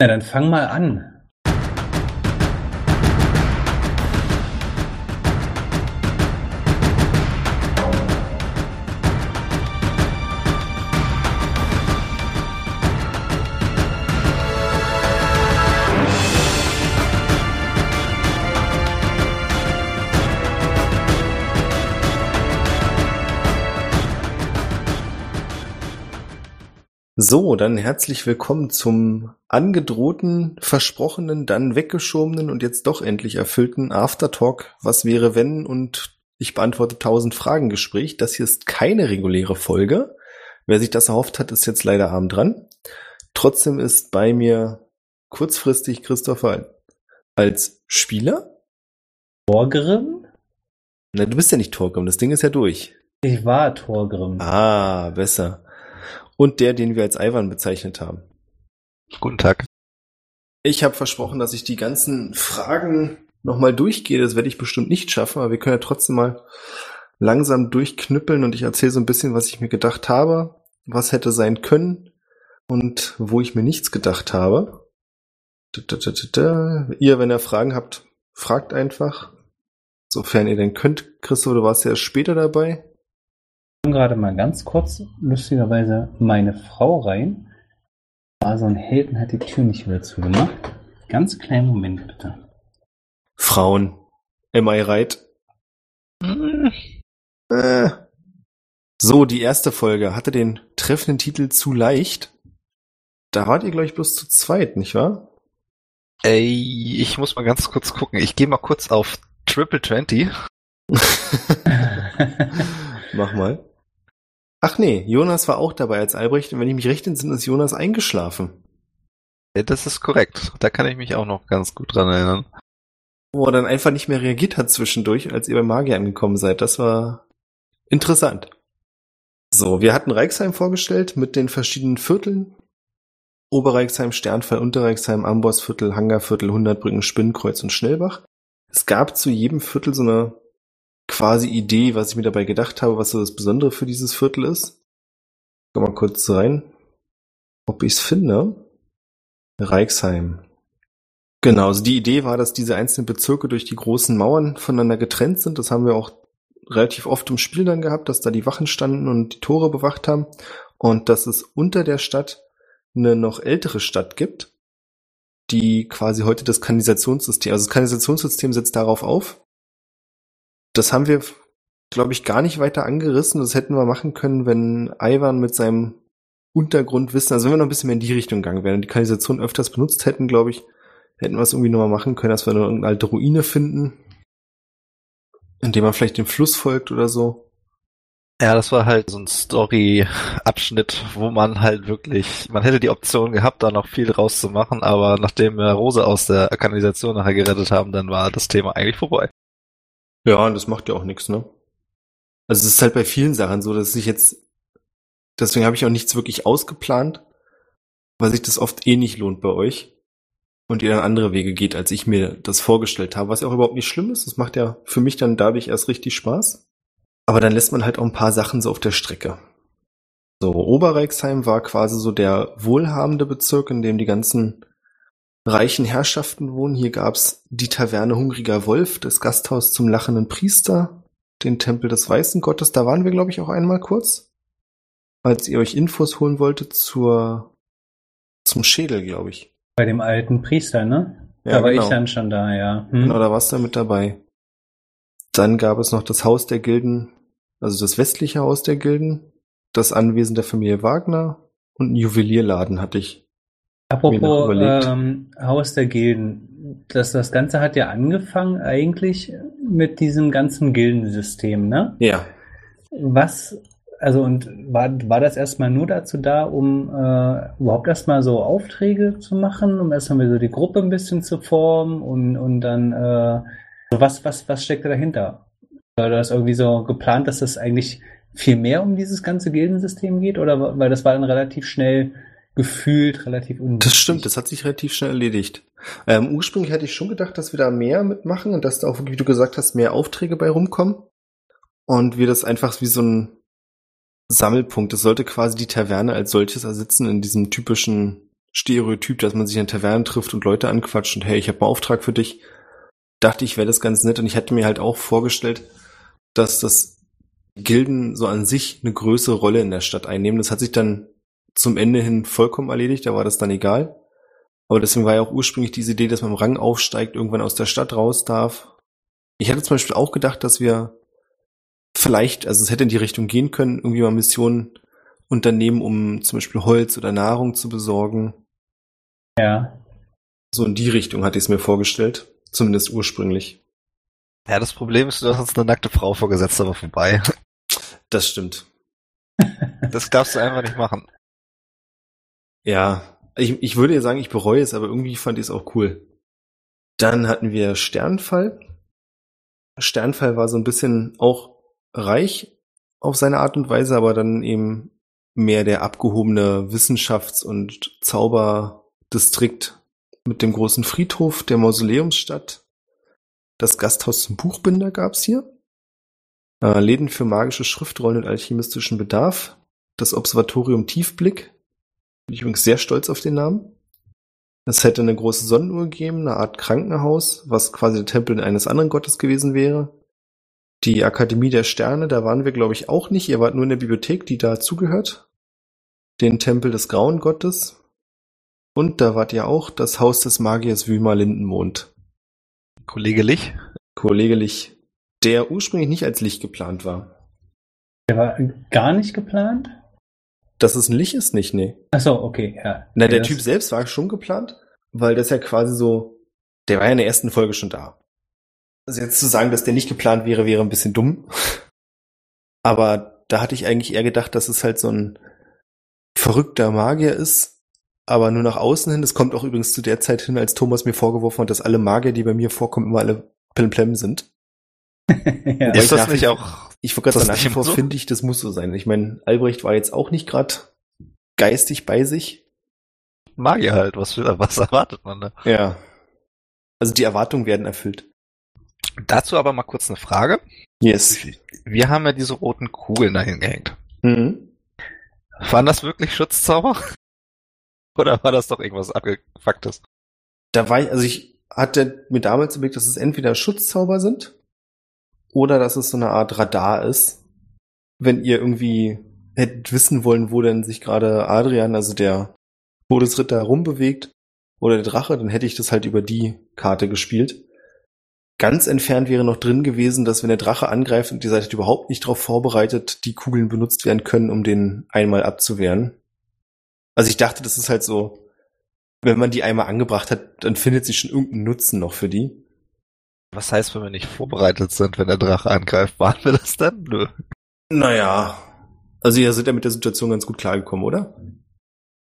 Na, dann fang mal an. So, dann herzlich willkommen zum angedrohten, versprochenen, dann weggeschobenen und jetzt doch endlich erfüllten Aftertalk. Was wäre wenn und ich beantworte tausend Fragen Gespräch. Das hier ist keine reguläre Folge. Wer sich das erhofft hat, ist jetzt leider arm dran. Trotzdem ist bei mir kurzfristig Christopher als Spieler. Torgrim? Na, du bist ja nicht Torgrim, das Ding ist ja durch. Ich war Torgrim. Ah, besser und der, den wir als Ivan bezeichnet haben. Guten Tag. Ich habe versprochen, dass ich die ganzen Fragen nochmal durchgehe. Das werde ich bestimmt nicht schaffen, aber wir können ja trotzdem mal langsam durchknüppeln und ich erzähle so ein bisschen, was ich mir gedacht habe, was hätte sein können und wo ich mir nichts gedacht habe. Ihr, wenn ihr Fragen habt, fragt einfach. Sofern ihr denn könnt. Christoph, du warst ja später dabei gerade mal ganz kurz lustigerweise meine Frau rein. War so ein Helden hat die Tür nicht wieder zugemacht. Ganz kleinen Moment bitte. Frauen. Am I right? Hm. Äh. So, die erste Folge hatte den treffenden Titel zu leicht. Da wart ihr, glaube ich, bloß zu zweit, nicht wahr? Ey, ich muss mal ganz kurz gucken. Ich gehe mal kurz auf Triple Twenty. Mach mal. Ach nee, Jonas war auch dabei als Albrecht und wenn ich mich recht entsinne, ist Jonas eingeschlafen. Ja, das ist korrekt. Da kann ich mich auch noch ganz gut dran erinnern. Wo er dann einfach nicht mehr reagiert hat zwischendurch, als ihr bei Magier angekommen seid. Das war interessant. So, wir hatten Reichsheim vorgestellt mit den verschiedenen Vierteln. Oberreichsheim, Sternfall, Unterreichsheim, Ambossviertel, Hangarviertel, Hundertbrücken, Spinnkreuz und Schnellbach. Es gab zu jedem Viertel so eine quasi Idee, was ich mir dabei gedacht habe, was so das Besondere für dieses Viertel ist. Komm mal kurz rein, ob ich es finde. Reichsheim. Genau, also die Idee war, dass diese einzelnen Bezirke durch die großen Mauern voneinander getrennt sind. Das haben wir auch relativ oft im Spiel dann gehabt, dass da die Wachen standen und die Tore bewacht haben. Und dass es unter der Stadt eine noch ältere Stadt gibt, die quasi heute das Kanalisationssystem, also das Kanalisationssystem setzt darauf auf, das haben wir, glaube ich, gar nicht weiter angerissen. Das hätten wir machen können, wenn Ivan mit seinem Untergrundwissen, also wenn wir noch ein bisschen mehr in die Richtung gegangen wären und die Kanalisation öfters benutzt hätten, glaube ich, hätten wir es irgendwie nochmal machen können, dass wir noch irgendeine alte Ruine finden, indem man vielleicht dem Fluss folgt oder so. Ja, das war halt so ein Story-Abschnitt, wo man halt wirklich, man hätte die Option gehabt, da noch viel rauszumachen, aber nachdem wir Rose aus der Kanalisation nachher gerettet haben, dann war das Thema eigentlich vorbei. Ja, das macht ja auch nichts, ne? Also es ist halt bei vielen Sachen so, dass ich jetzt, deswegen habe ich auch nichts wirklich ausgeplant, weil sich das oft eh nicht lohnt bei euch und ihr dann andere Wege geht, als ich mir das vorgestellt habe, was ja auch überhaupt nicht schlimm ist. Das macht ja für mich dann dadurch erst richtig Spaß. Aber dann lässt man halt auch ein paar Sachen so auf der Strecke. So, Oberreichsheim war quasi so der wohlhabende Bezirk, in dem die ganzen reichen Herrschaften wohnen. Hier gab's die Taverne Hungriger Wolf, das Gasthaus zum lachenden Priester, den Tempel des Weißen Gottes. Da waren wir, glaube ich, auch einmal kurz, als ihr euch Infos holen wolltet zur zum Schädel, glaube ich. Bei dem alten Priester, ne? Ja, da war genau. ich dann schon da, ja. Hm. Genau, da warst du mit dabei. Dann gab es noch das Haus der Gilden, also das westliche Haus der Gilden, das Anwesen der Familie Wagner und einen Juwelierladen hatte ich Apropos ähm, Haus der Gilden, das, das Ganze hat ja angefangen eigentlich mit diesem ganzen Gildensystem, ne? Ja. Was, also und war, war das erstmal nur dazu da, um äh, überhaupt erstmal so Aufträge zu machen, um erstmal so die Gruppe ein bisschen zu formen und, und dann, äh, was, was, was steckt dahinter? War das irgendwie so geplant, dass das eigentlich viel mehr um dieses ganze Gildensystem geht oder weil das war dann relativ schnell gefühlt relativ unwichtig. Das stimmt, das hat sich relativ schnell erledigt. Ähm, ursprünglich hätte ich schon gedacht, dass wir da mehr mitmachen und dass da auch, wie du gesagt hast, mehr Aufträge bei rumkommen. Und wir das einfach wie so ein Sammelpunkt, das sollte quasi die Taverne als solches ersitzen in diesem typischen Stereotyp, dass man sich in Tavernen trifft und Leute anquatscht und hey, ich habe einen Auftrag für dich. Dachte ich, wäre das ganz nett und ich hatte mir halt auch vorgestellt, dass das Gilden so an sich eine größere Rolle in der Stadt einnehmen. Das hat sich dann zum Ende hin vollkommen erledigt, da war das dann egal. Aber deswegen war ja auch ursprünglich diese Idee, dass man im Rang aufsteigt, irgendwann aus der Stadt raus darf. Ich hatte zum Beispiel auch gedacht, dass wir vielleicht, also es hätte in die Richtung gehen können, irgendwie mal Missionen unternehmen, um zum Beispiel Holz oder Nahrung zu besorgen. Ja. So in die Richtung hatte ich es mir vorgestellt, zumindest ursprünglich. Ja, das Problem ist, du hast uns eine nackte Frau vorgesetzt, aber vorbei. Das stimmt. Das darfst du einfach nicht machen. Ja, ich, ich würde ja sagen, ich bereue es, aber irgendwie fand ich es auch cool. Dann hatten wir Sternfall. Sternfall war so ein bisschen auch reich auf seine Art und Weise, aber dann eben mehr der abgehobene Wissenschafts- und Zauberdistrikt mit dem großen Friedhof der Mausoleumsstadt. Das Gasthaus zum Buchbinder gab's hier. Äh, Läden für magische Schriftrollen und alchemistischen Bedarf. Das Observatorium Tiefblick. Bin ich übrigens sehr stolz auf den Namen. Es hätte eine große Sonnenuhr gegeben, eine Art Krankenhaus, was quasi der Tempel eines anderen Gottes gewesen wäre. Die Akademie der Sterne, da waren wir, glaube ich, auch nicht. Ihr wart nur in der Bibliothek, die dazugehört. Den Tempel des Grauen Gottes. Und da wart ihr auch das Haus des Magiers Wümer Lindenmond. Kollege Lich? Kollege Lich, der ursprünglich nicht als Lich geplant war. Der war gar nicht geplant? Dass es ein Lich ist, nicht, nee. Ach so, okay, ja. Na, der das, Typ selbst war schon geplant, weil das ja quasi so, der war ja in der ersten Folge schon da. Also jetzt zu sagen, dass der nicht geplant wäre, wäre ein bisschen dumm. Aber da hatte ich eigentlich eher gedacht, dass es halt so ein verrückter Magier ist, aber nur nach außen hin. Das kommt auch übrigens zu der Zeit hin, als Thomas mir vorgeworfen hat, dass alle Magier, die bei mir vorkommen, immer alle Plemplem sind. ja. Ist das nicht auch Ich wollte gerade Das sagen, nach so? finde ich, das muss so sein. Ich meine, Albrecht war jetzt auch nicht gerade geistig bei sich. Magier halt? Was, was erwartet man da? Ja. Also die Erwartungen werden erfüllt. Dazu aber mal kurz eine Frage. Yes. Wir haben ja diese roten Kugeln dahin gehängt. Mhm. Waren das wirklich Schutzzauber? Oder war das doch irgendwas abgefucktes? Da war ich, also ich hatte mir damals überlegt, dass es entweder Schutzzauber sind oder dass es so eine Art Radar ist. Wenn ihr irgendwie hättet wissen wollen, wo denn sich gerade Adrian, also der Todesritter, rumbewegt oder der Drache, dann hätte ich das halt über die Karte gespielt. Ganz entfernt wäre noch drin gewesen, dass wenn der Drache angreift und ihr seid überhaupt nicht darauf vorbereitet, die Kugeln benutzt werden können, um den einmal abzuwehren. Also ich dachte, das ist halt so, wenn man die einmal angebracht hat, dann findet sich schon irgendeinen Nutzen noch für die. Was heißt, wenn wir nicht vorbereitet sind, wenn der Drache angreift? Waren wir das dann? Nö. Naja. Also ihr seid ja mit der Situation ganz gut klargekommen, oder?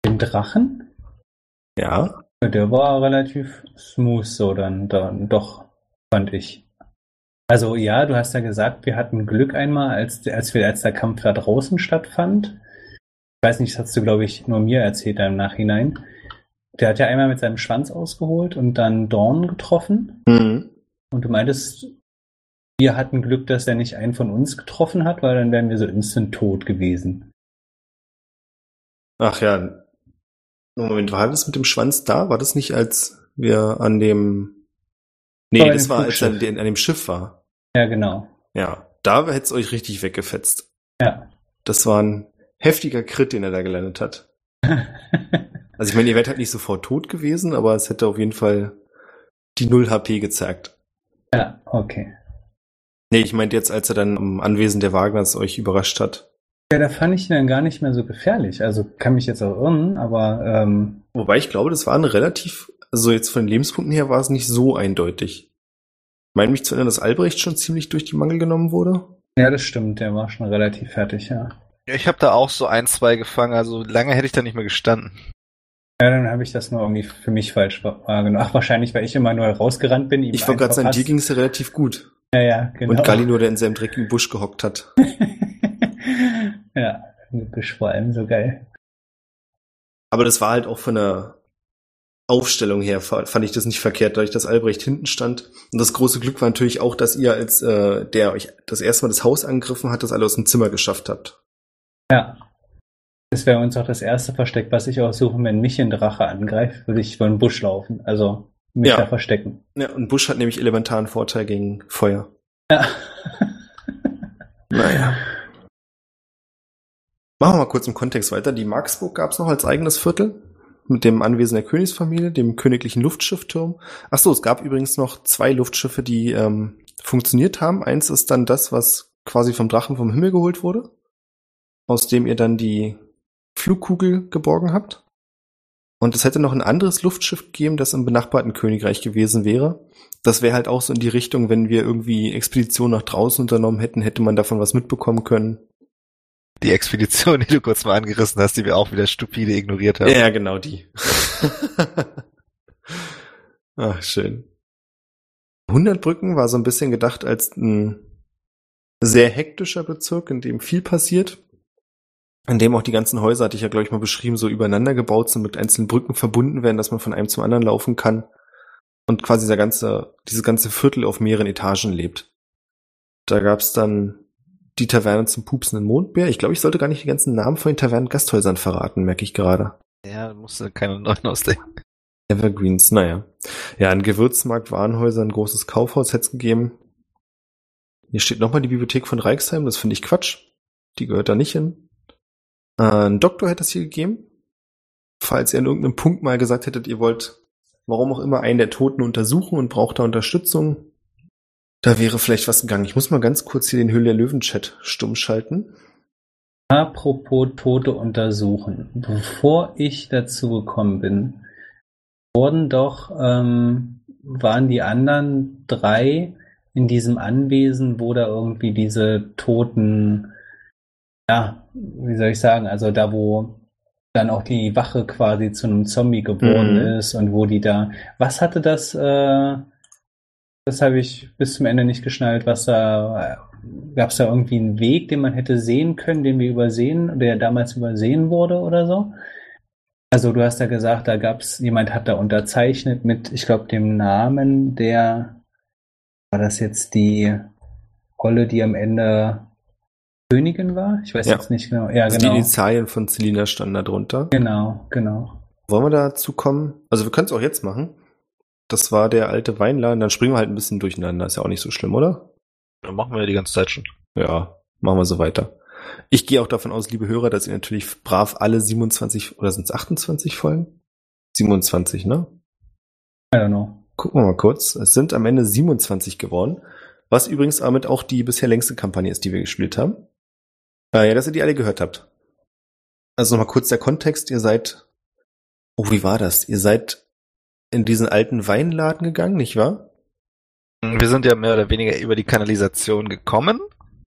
Den Drachen? Ja. Ja, Der war relativ smooth so dann, dann doch, fand ich. Also ja, du hast ja gesagt, wir hatten Glück einmal, als, als wir, als der Kampf da draußen stattfand. Ich weiß nicht, das hast du, glaube ich, nur mir erzählt im Nachhinein. Der hat ja einmal mit seinem Schwanz ausgeholt und dann Dorn getroffen. Mhm. Und du meintest, wir hatten Glück, dass er nicht einen von uns getroffen hat, weil dann wären wir so instant tot gewesen. Ach ja. Moment, war das mit dem Schwanz da? War das nicht, als wir an dem. Nee, Bei das war, als er an, dem Schiff war. Ja, genau. Ja. Da hätte es euch richtig weggefetzt. Ja. Das war ein heftiger Crit, den er da gelandet hat. Also ich meine, ihr wärt halt nicht sofort tot gewesen, aber es hätte auf jeden Fall die 0 HP gezeigt. Ja, okay. Nee, ich meinte jetzt, als er dann am Anwesen der Wagners euch überrascht hat. Ja, da fand ich ihn dann gar nicht mehr so gefährlich. Also kann mich jetzt auch irren, aber ähm, Wobei ich glaube, das war ein relativ, also jetzt von den Lebenspunkten her war es nicht so eindeutig. Ich meine mich zu erinnern, dass Albrecht schon ziemlich durch die Mangel genommen wurde. ja, das stimmt, der war schon relativ fertig, ja. Ich habe da auch so ein, zwei gefangen, also lange hätte ich da nicht mehr gestanden. Ja, dann habe ich das nur irgendwie für mich falsch wahrgenommen. Ach, wahrscheinlich, weil ich immer nur rausgerannt bin. Ich wollte gerade sagen, dir ging es ja relativ gut. Ja, ja, genau. Und Galli nur, der in seinem dreckigen Busch gehockt hat. ja, Gebüsch vor allem so geil. Aber das war halt auch von der Aufstellung her, fa- fand ich das nicht verkehrt, dadurch, dass Albrecht hinten stand. Und das große Glück war natürlich auch, dass ihr, als äh, der euch das erste Mal das Haus angegriffen hat, das alle aus dem Zimmer geschafft habt. Ja. Das wäre uns auch das erste Versteck, was ich aussuche, wenn mich ein Drache angreift, würde ich über den Busch laufen. Also mich Ja. da verstecken. Ja, und Busch hat nämlich elementaren Vorteil gegen Feuer. Ja. Naja. Machen wir mal kurz im Kontext weiter. Die Marksburg gab es noch als eigenes Viertel mit dem Anwesen der Königsfamilie, dem königlichen Luftschiffturm. Ach so, es gab übrigens noch zwei Luftschiffe, die ähm, funktioniert haben. Eins ist dann das, was quasi vom Drachen vom Himmel geholt wurde, aus dem ihr dann die Flugkugel geborgen habt. Und es hätte noch ein anderes Luftschiff gegeben, das im benachbarten Königreich gewesen wäre. Das wäre halt auch so in die Richtung, wenn wir irgendwie Expedition nach draußen unternommen hätten, hätte man davon was mitbekommen können. Die Expedition, die du kurz mal angerissen hast, die wir auch wieder stupide ignoriert haben. Ja, genau die. Ach, schön. 100 Brücken war so ein bisschen gedacht als ein sehr hektischer Bezirk, in dem viel passiert. In dem auch die ganzen Häuser, hatte ich ja, glaube ich, mal beschrieben, so übereinander gebaut sind, mit einzelnen Brücken verbunden werden, dass man von einem zum anderen laufen kann. Und quasi dieser ganze, dieses ganze Viertel auf mehreren Etagen lebt. Da gab's dann die Taverne zum pupsenden Mondbär. Ich glaube, ich sollte gar nicht die ganzen Namen von den Tavernen-Gasthäusern verraten, merke ich gerade. Ja, musste keine neuen ausdenken. Evergreens, naja. Ja, ein Gewürzmarkt, Warenhäuser, ein großes Kaufhaus hätte es gegeben. Hier steht nochmal die Bibliothek von Reichsheim, das finde ich Quatsch. Die gehört da nicht hin. Ein Doktor hätte es hier gegeben. Falls ihr an irgendeinem Punkt mal gesagt hättet, ihr wollt, warum auch immer, einen der Toten untersuchen und braucht da Unterstützung, da wäre vielleicht was gegangen. Ich muss mal ganz kurz hier den Höhle der Löwen-Chat stumm schalten. Apropos Tote untersuchen. Bevor ich dazu gekommen bin, wurden doch, ähm, waren die anderen drei in diesem Anwesen, wo da irgendwie diese Toten, ja, wie soll ich sagen, also da, wo dann auch die Wache quasi zu einem Zombie geworden Mhm. ist und wo die da, was hatte das, äh, das habe ich bis zum Ende nicht geschnallt, was da, gab es da irgendwie einen Weg, den man hätte sehen können, den wir übersehen, der damals übersehen wurde oder so? Also du hast ja gesagt, da gab es, jemand hat da unterzeichnet mit, ich glaube, dem Namen der, war das jetzt die Rolle, die am Ende Königin war? Ich weiß Ja. jetzt nicht genau. Ja, Also genau. die Initialien von Selina standen da drunter. Genau, genau. Wollen wir dazu kommen? Also wir können es auch jetzt machen. Das war der alte Weinladen. Dann springen wir halt ein bisschen durcheinander. Ist ja auch nicht so schlimm, oder? Dann machen wir ja die ganze Zeit schon. Ja, machen wir so weiter. Ich gehe auch davon aus, liebe Hörer, dass ihr natürlich brav alle 27 oder sind es 28 Folgen? 27, ne? I don't know. Gucken wir mal kurz. Es sind am Ende 27 geworden. Was übrigens damit auch die bisher längste Kampagne ist, die wir gespielt haben. Äh, ja, dass ihr die alle gehört habt. Also nochmal kurz der Kontext. Ihr seid, oh, wie war das? Ihr seid in diesen alten Weinladen gegangen, nicht wahr? Wir sind ja mehr oder weniger über die Kanalisation gekommen,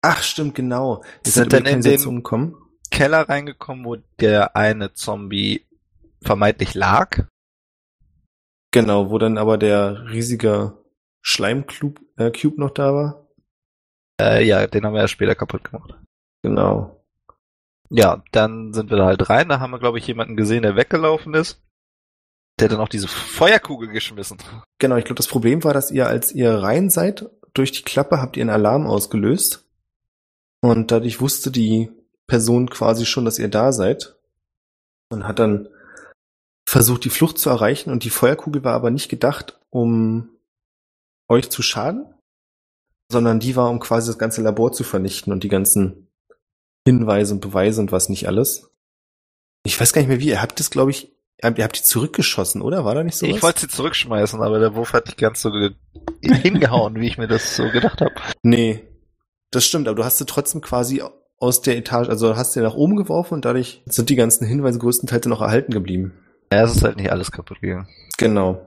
Ach, stimmt, genau. Ihr Sind dann in den- gekommen. Keller reingekommen, wo der eine Zombie vermeintlich lag. Genau, wo dann aber der riesige Schleimcube äh, noch da war. Äh, ja, den haben wir ja später kaputt gemacht. Genau. Ja, dann sind wir da halt rein. Da haben wir, glaube ich, jemanden gesehen, der weggelaufen ist. Der hat dann auch diese Feuerkugel geschmissen. Genau, ich glaube, das Problem war, dass ihr, als ihr rein seid, durch die Klappe habt ihr einen Alarm ausgelöst. Und dadurch wusste die Person quasi schon, dass ihr da seid. Und hat dann versucht, die Flucht zu erreichen. Und die Feuerkugel war aber nicht gedacht, um euch zu schaden, sondern die war, um quasi das ganze Labor zu vernichten und die ganzen Hinweise und Beweise und was nicht alles. Ich weiß gar nicht mehr wie. Ihr habt das, glaube ich, ihr habt, die zurückgeschossen, oder? War da nicht so? Ich wollte sie zurückschmeißen, aber der Wurf hat nicht ganz so ge- hingehauen, wie ich mir das so gedacht habe. Nee, das stimmt, aber du hast sie trotzdem quasi aus der Etage, also hast sie nach oben geworfen und dadurch sind die ganzen Hinweise größtenteils noch erhalten geblieben. Ja, es ist halt nicht alles kaputt gegangen. Genau.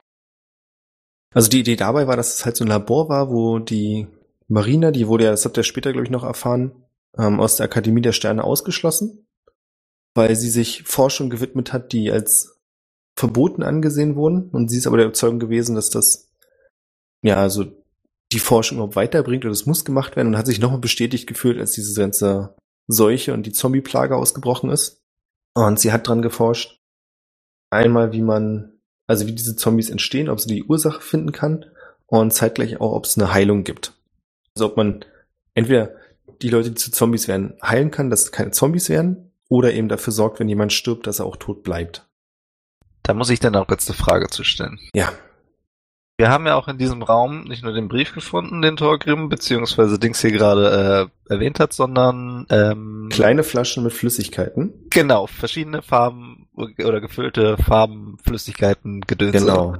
Also die Idee dabei war, dass es halt so ein Labor war, wo die Marina, die wurde ja, das habt ihr später, glaube ich, noch erfahren, ähm, aus der Akademie der Sterne ausgeschlossen, weil sie sich Forschung gewidmet hat, die als verboten angesehen wurden. Und sie ist aber der Überzeugung gewesen, dass das, ja, also die Forschung überhaupt weiterbringt oder es muss gemacht werden und hat sich nochmal bestätigt gefühlt, als diese ganze Seuche und die Zombie-Plage ausgebrochen ist. Und sie hat dran geforscht. Einmal, wie man, also wie diese Zombies entstehen, ob sie die Ursache finden kann und zeitgleich auch, ob es eine Heilung gibt. Also ob man entweder die Leute, die zu Zombies werden, heilen kann, dass es keine Zombies werden, oder eben dafür sorgt, wenn jemand stirbt, dass er auch tot bleibt. Da muss ich dann auch kurz eine Frage zu stellen. Ja. Wir haben ja auch in diesem Raum nicht nur den Brief gefunden, den Torgrim beziehungsweise Dings hier gerade äh, erwähnt hat, sondern ähm, Kleine Flaschen mit Flüssigkeiten. genau verschiedene Farben oder gefüllte Farben, Flüssigkeiten, Gedöns. Genau.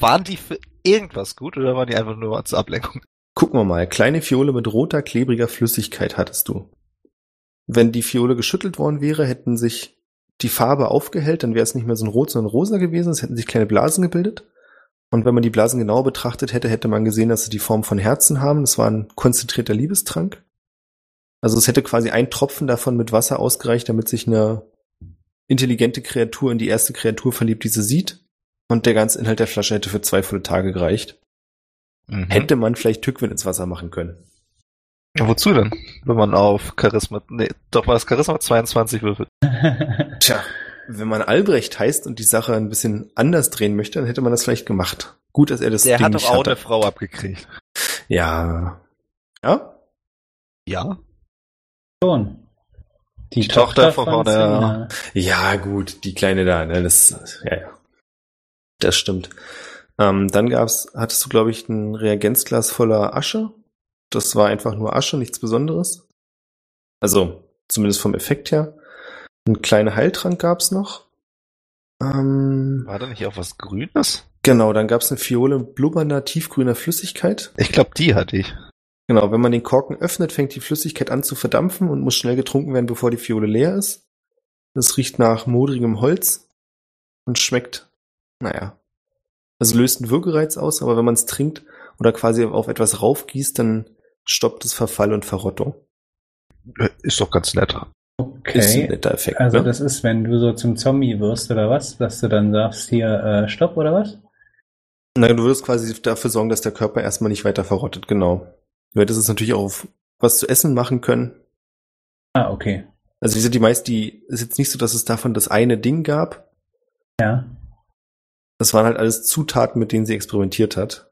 Waren die für irgendwas gut oder waren die einfach nur zur Ablenkung? Gucken wir mal. Kleine Fiole mit roter, klebriger Flüssigkeit hattest du. Wenn die Fiole geschüttelt worden wäre, hätten sich die Farbe aufgehellt, dann wäre es nicht mehr so ein rot, sondern rosa gewesen. Es hätten sich kleine Blasen gebildet. Und wenn man die Blasen genau betrachtet hätte, hätte man gesehen, dass sie die Form von Herzen haben. Das war ein konzentrierter Liebestrank. Also es hätte quasi ein Tropfen davon mit Wasser ausgereicht, damit sich eine intelligente Kreatur in die erste Kreatur verliebt, die sie sieht. Und der ganze Inhalt der Flasche hätte für zwei volle Tage gereicht. Mhm. Hätte man vielleicht Tückwind ins Wasser machen können. Ja, wozu denn? Wenn man auf Charisma, nee, doch war das Charisma 22 würfelt. Tja, wenn man Albrecht heißt und die Sache ein bisschen anders drehen möchte, dann hätte man das vielleicht gemacht. Gut, dass er das Der Ding hat nicht doch auch hatte. eine Frau abgekriegt. Ja. Ja? Ja? Schon. Die, Die Tochter von der- Selina. Ja, gut, die kleine da, ne, das, ja, ja. Das stimmt. Ähm, dann gab's, hattest du, glaube ich, ein Reagenzglas voller Asche. Das war einfach nur Asche, nichts Besonderes. Also, zumindest vom Effekt her. Ein kleiner Heiltrank gab's noch. Ähm, War da nicht auch was Grünes? genau, dann gab's eine Fiole blubbernder, tiefgrüner Flüssigkeit. Ich glaube, die hatte ich. Genau, wenn man den Korken öffnet, fängt die Flüssigkeit an zu verdampfen und muss schnell getrunken werden, bevor die Fiole leer ist. Es riecht nach modrigem Holz und schmeckt, naja, also löst einen Würgereiz aus, aber wenn man es trinkt oder quasi auf etwas raufgießt, dann stoppt es Verfall und Verrottung. Äh, Ist doch ganz nett. Ist ein Okay. netter Effekt. Also ne? das ist, wenn du so zum Zombie wirst oder was, dass du dann sagst, hier, äh, stopp oder was? Nein, du würdest quasi dafür sorgen, dass der Körper erstmal nicht weiter verrottet, genau. Du hättest es natürlich auch auf was zu essen machen können. Ah, okay. Also wie gesagt, die meist, die ist jetzt nicht so, dass es davon das eine Ding gab, Ja. Das waren halt alles Zutaten, mit denen sie experimentiert hat.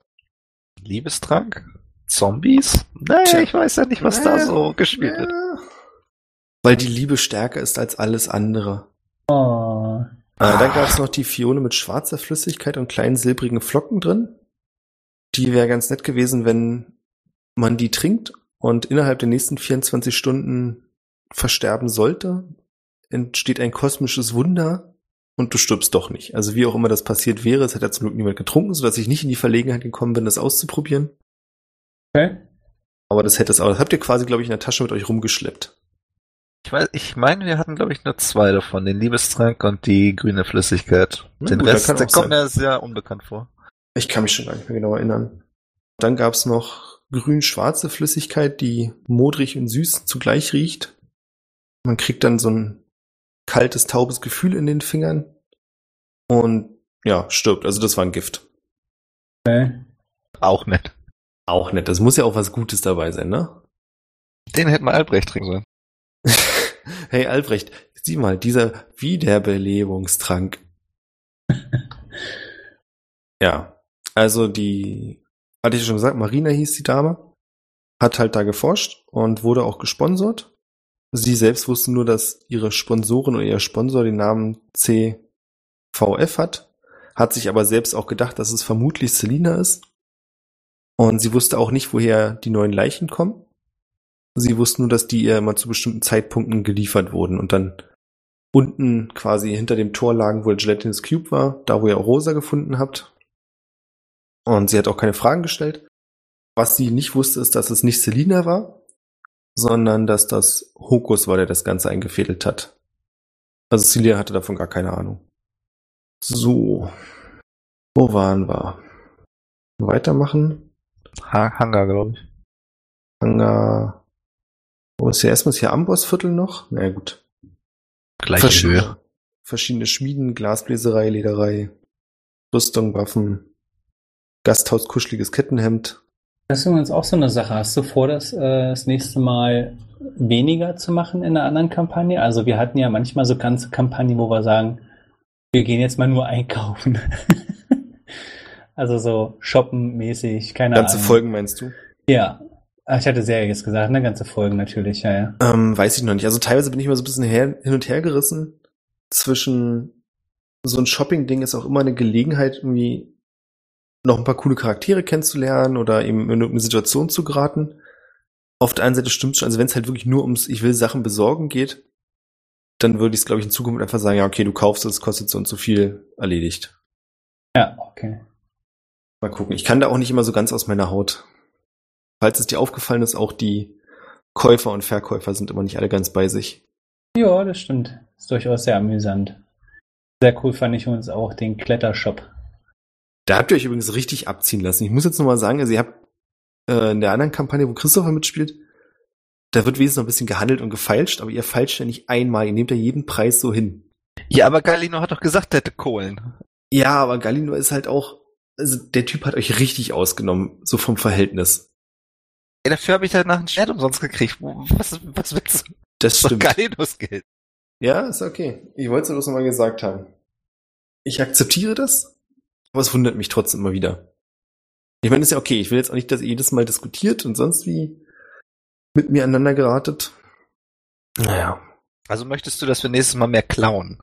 Liebestrank? Zombies? Nee, Tja. ich weiß ja nicht, was da so gespielt wird. Weil die Liebe stärker ist als alles andere. Oh. Äh, dann gab es noch die Fiole mit schwarzer Flüssigkeit und kleinen silbrigen Flocken drin. Die wäre ganz nett gewesen, wenn man die trinkt und innerhalb der nächsten 24 Stunden versterben sollte, entsteht ein kosmisches Wunder und du stirbst doch nicht. Also wie auch immer das passiert wäre, es hat ja zum Glück niemand getrunken, sodass ich nicht in die Verlegenheit gekommen bin, das auszuprobieren. Okay. Aber das hätte es auch. Das habt ihr quasi, glaube ich, in der Tasche mit euch rumgeschleppt. Ich weiß, ich meine, wir hatten, glaube ich, nur zwei davon, den Liebestrank und die grüne Flüssigkeit. Hm, den gut, Rest, der kommt mir sehr unbekannt vor. Ich kann mich schon gar nicht mehr genau erinnern. Dann gab's noch grün-schwarze Flüssigkeit, die modrig und süß zugleich riecht. Man kriegt dann so ein kaltes, taubes Gefühl in den Fingern und ja, stirbt. Also das war ein Gift. okay. Auch nett. Auch nett. Das muss ja auch was Gutes dabei sein, ne? Den hätten wir Albrecht trinken sollen. hey Albrecht, sieh mal, dieser Wiederbelebungstrank. ja, also die, hatte ich schon gesagt, Marina hieß die Dame, hat halt da geforscht und wurde auch gesponsert. Sie selbst wusste nur, dass ihre Sponsorin oder ihr Sponsor den Namen CVF hat, hat sich aber selbst auch gedacht, dass es vermutlich Selina ist. Und sie wusste auch nicht, woher die neuen Leichen kommen. Sie wussten nur, dass die ihr immer zu bestimmten Zeitpunkten geliefert wurden und dann unten quasi hinter dem Tor lagen, wo Gelatinous Cube war, da wo ihr auch Rosa gefunden habt. Und sie hat auch keine Fragen gestellt. Was sie nicht wusste, ist, dass es nicht Selina war, sondern dass das Hokus war, der das Ganze eingefädelt hat. Also Celia hatte davon gar keine Ahnung. So. Wo waren wir? Weitermachen. Ha Hangar, glaube ich. Hangar. Wo ist hier erstmal ist hier Ambossviertel noch? Na ja, gut. Gleiche Höhe. verschiedene Schmieden, Glasbläserei, Lederei, Rüstung, Waffen, Gasthaus, kuscheliges Kettenhemd. Das ist übrigens auch so eine Sache. Hast du vor, das, äh, das nächste Mal weniger zu machen in einer anderen Kampagne? Also wir hatten ja manchmal so ganze Kampagnen, wo wir sagen, wir gehen jetzt mal nur einkaufen. also so shoppen-mäßig, keine Ganze Ahnung. Folgen meinst du? Ja. Ach, ich hatte Serie jetzt gesagt, ne? Ganze Folgen natürlich, ja, ja. Ähm, weiß ich noch nicht. Also teilweise bin ich immer so ein bisschen her, hin und her gerissen zwischen so ein Shopping-Ding ist auch immer eine Gelegenheit, irgendwie noch ein paar coole Charaktere kennenzulernen oder eben in irgendeine Situation zu geraten. Auf der einen Seite stimmt schon, also wenn es halt wirklich nur ums Ich will Sachen besorgen geht, dann würde ich es, glaube ich, in Zukunft einfach sagen, ja, okay, du kaufst es, kostet so und so viel, erledigt. Ja, okay. Mal gucken. Ich kann da auch nicht immer so ganz aus meiner Haut. Falls es dir aufgefallen ist, auch die Käufer und Verkäufer sind immer nicht alle ganz bei sich. Ja, das stimmt. Ist durchaus sehr amüsant. Sehr cool fand ich uns auch den Klettershop. Da habt ihr euch übrigens richtig abziehen lassen. Ich muss jetzt nochmal sagen, also ihr habt äh, in der anderen Kampagne, wo Christopher mitspielt, da wird wenigstens noch ein bisschen gehandelt und gefeilscht, aber ihr feilscht ja nicht einmal, ihr nehmt ja jeden Preis so hin. Ja, aber Galino hat doch gesagt, er hätte Kohlen. Ja, aber Galino ist halt auch, also der Typ hat euch richtig ausgenommen, so vom Verhältnis. Ja, dafür habe ich danach ein Schwert umsonst gekriegt. Was, was willst du? Das stimmt. Galinos Geld. Ja, ist okay. Ich wollte es bloß nochmal gesagt haben. Ich akzeptiere das, aber es wundert mich trotzdem immer wieder. Ich meine, ist ja okay. Ich will jetzt auch nicht, dass ihr jedes Mal diskutiert und sonst wie mit mir aneinander geratet. Naja. Also möchtest du, dass wir nächstes Mal mehr klauen?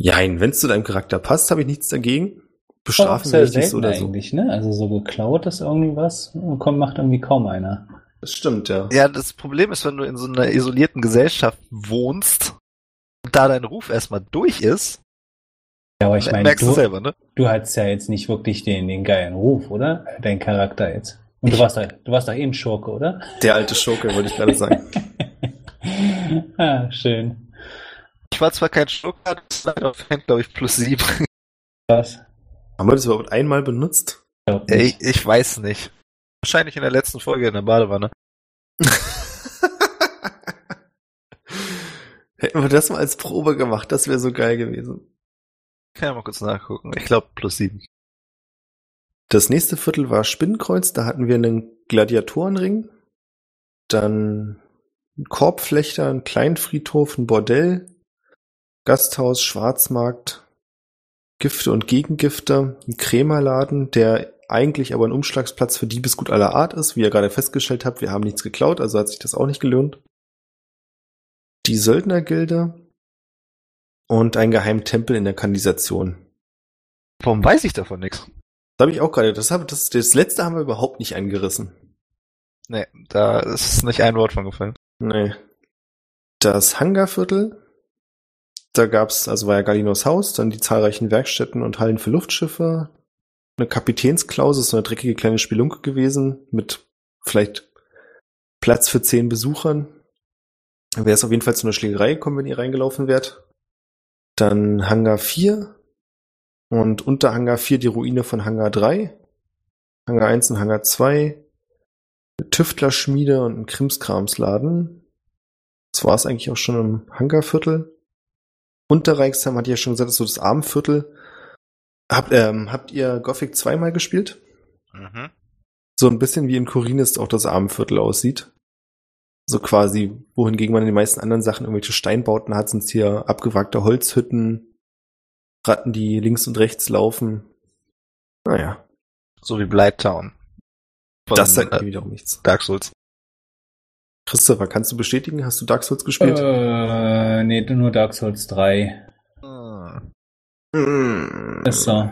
Jein, wenn es zu deinem Charakter passt, habe ich nichts dagegen. Bestrafen wir dich nicht so oder so. eigentlich, ne? Also so geklaut ist irgendwie was, kommt, macht irgendwie kaum einer. Das stimmt, ja. Ja, das Problem ist, wenn du in so einer isolierten Gesellschaft wohnst und da dein Ruf erstmal durch ist, Ja, aber ich meine, merkst du du, selber, ne? du hattest ja jetzt nicht wirklich den, den geilen Ruf, oder? Dein Charakter jetzt. Und du warst doch, du warst eh ein Schurke, oder? Der alte Schurke, wollte ich gerade sagen. ah, schön. Ich war zwar kein das war auf Hand, glaube ich, plus sieben. Was? Haben wir das überhaupt einmal benutzt? Ich, nicht. ich weiß nicht. Wahrscheinlich in der letzten Folge in der Badewanne. Hätten wir das mal als Probe gemacht, das wäre so geil gewesen. Kann ja mal kurz nachgucken. Ich glaube plus sieben. Das nächste Viertel war Spinnenkreuz, da hatten wir einen Gladiatorenring, dann einen Korbflechter, einen Kleinfriedhof, ein Bordell, Gasthaus, Schwarzmarkt, Gifte und Gegengifte, ein Krämerladen, der eigentlich aber ein Umschlagsplatz für Diebesgut aller Art ist. Wie ihr gerade festgestellt habt, wir haben nichts geklaut, also hat sich das auch nicht gelohnt. Die Söldnergilde und ein geheimen Tempel in der Kanalisation. Warum weiß ich davon nichts? Das habe ich auch gerade. Das, hab, das, das letzte haben wir überhaupt nicht angerissen. Nee, da ist nicht ein Wort von gefallen. Nee. Das Hangarviertel, da gab's, also war ja Galinos Haus, dann die zahlreichen Werkstätten und Hallen für Luftschiffe, eine Kapitänsklause, so eine dreckige kleine Spelunke gewesen, mit vielleicht Platz für zehn Besuchern. Wäre es auf jeden Fall zu einer Schlägerei gekommen, wenn ihr reingelaufen wärt. Dann Hangar 4 und unter Hangar 4 die Ruine von Hangar 3. Hangar 1 und Hangar 2 eine Tüftlerschmiede und ein Krimskramsladen. Das war es eigentlich auch schon im Hangarviertel. Unterreichsheim hat ja schon gesagt, das ist so das Armviertel. Habt, ähm, habt ihr Gothic zweimal gespielt? Mhm. So ein bisschen wie in Korinist auch das Armenviertel aussieht. So quasi, wohingegen man in den meisten anderen Sachen irgendwelche Steinbauten hat, sind hier abgewrackte Holzhütten, Ratten, die links und rechts laufen. Naja, So wie Blighttown. Von, das sagt mir äh, wiederum nichts. Dark Souls. Christopher, kannst du bestätigen? Hast du Dark Souls gespielt? Äh, nee, nur Dark Souls 3. Hm. Mm. Ist so.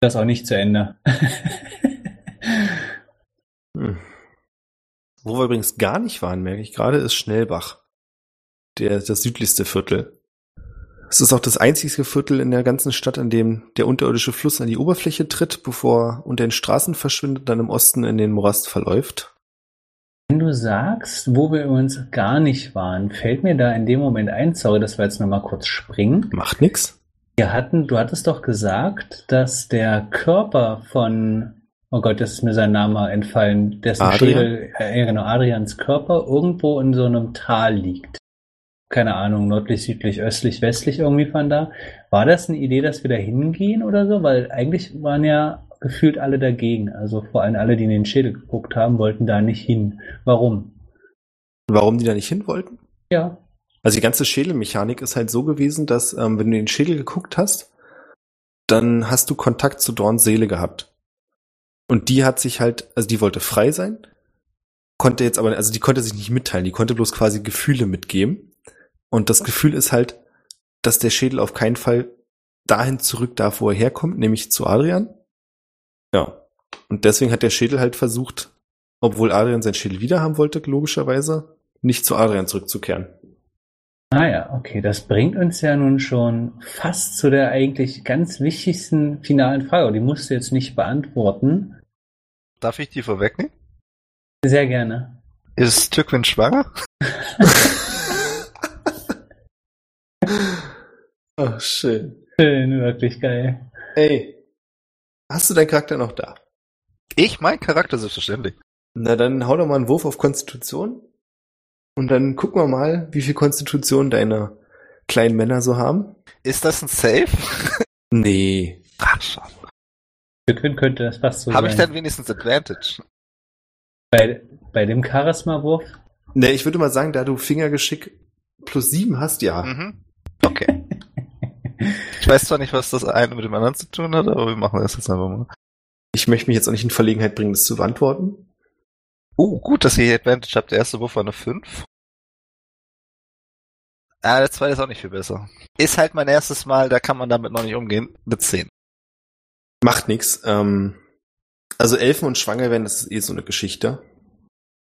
Das ist auch nicht zu Ende. Hm. Wo wir übrigens gar nicht waren, merke ich gerade, ist Schnellbach. Der, das südlichste Viertel. Es ist auch das einzige Viertel in der ganzen Stadt, an dem der unterirdische Fluss an die Oberfläche tritt, bevor er unter den Straßen verschwindet, und dann im Osten in den Morast verläuft. Wenn du sagst, wo wir übrigens gar nicht waren, fällt mir da in dem Moment ein, sorry, dass wir jetzt nochmal kurz springen. Macht nix. Wir hatten, du hattest doch gesagt, dass der Körper von, oh Gott, das ist mir sein Name entfallen, dessen Adrian? Schädel, äh, genau, Adrians Körper irgendwo in so einem Tal liegt. Keine Ahnung, nördlich, südlich, östlich, westlich irgendwie von da. War das eine Idee, dass wir da hingehen oder so? Weil eigentlich waren ja gefühlt alle dagegen. Also vor allem alle, die in den Schädel geguckt haben, wollten da nicht hin. Warum? Warum die da nicht hin wollten? Ja, Also die ganze Schädelmechanik ist halt so gewesen, dass ähm, wenn du in den Schädel geguckt hast, dann hast du Kontakt zu Dorns Seele gehabt. Und die hat sich halt, also die wollte frei sein, konnte jetzt aber, also die konnte sich nicht mitteilen, die konnte bloß quasi Gefühle mitgeben. Und das Gefühl ist halt, dass der Schädel auf keinen Fall dahin zurück darf, wo er herkommt, nämlich zu Adrian. Ja. Und deswegen hat der Schädel halt versucht, obwohl Adrian sein Schädel wieder haben wollte, logischerweise, nicht zu Adrian zurückzukehren. Ah ja, okay, das bringt uns ja nun schon fast zu der eigentlich ganz wichtigsten finalen Frage. Die musst du jetzt nicht beantworten. Darf ich die vorwegnehmen? Sehr gerne. Ist Tückwin schwanger? oh, schön. Schön, wirklich geil. Ey, hast du deinen Charakter noch da? Ich, mein Charakter selbstverständlich. Na, dann hau doch mal einen Wurf auf Konstitution. Und dann gucken wir mal, wie viel Konstitution deine kleinen Männer so haben. Ist das ein Safe? Nee. Ach, schade. Für könnte das fast so Habe sein. ich dann wenigstens Advantage? bei, bei dem Charisma-Wurf? Nee, ich würde mal sagen, da du Fingergeschick plus sieben hast, ja. Mhm. Okay. Ich weiß zwar nicht, was das eine mit dem anderen zu tun hat, aber wir machen das jetzt einfach mal. Ich möchte mich jetzt auch nicht in Verlegenheit bringen, das zu beantworten. Oh, gut, dass ihr hier Advantage habt. Der erste Wurf war eine 5. Ah, der zweite ist auch nicht viel besser. Ist halt mein erstes Mal, da kann man damit noch nicht umgehen. Mit 10. Macht nix. Ähm, also Elfen und Schwanger werden, das ist eh so eine Geschichte.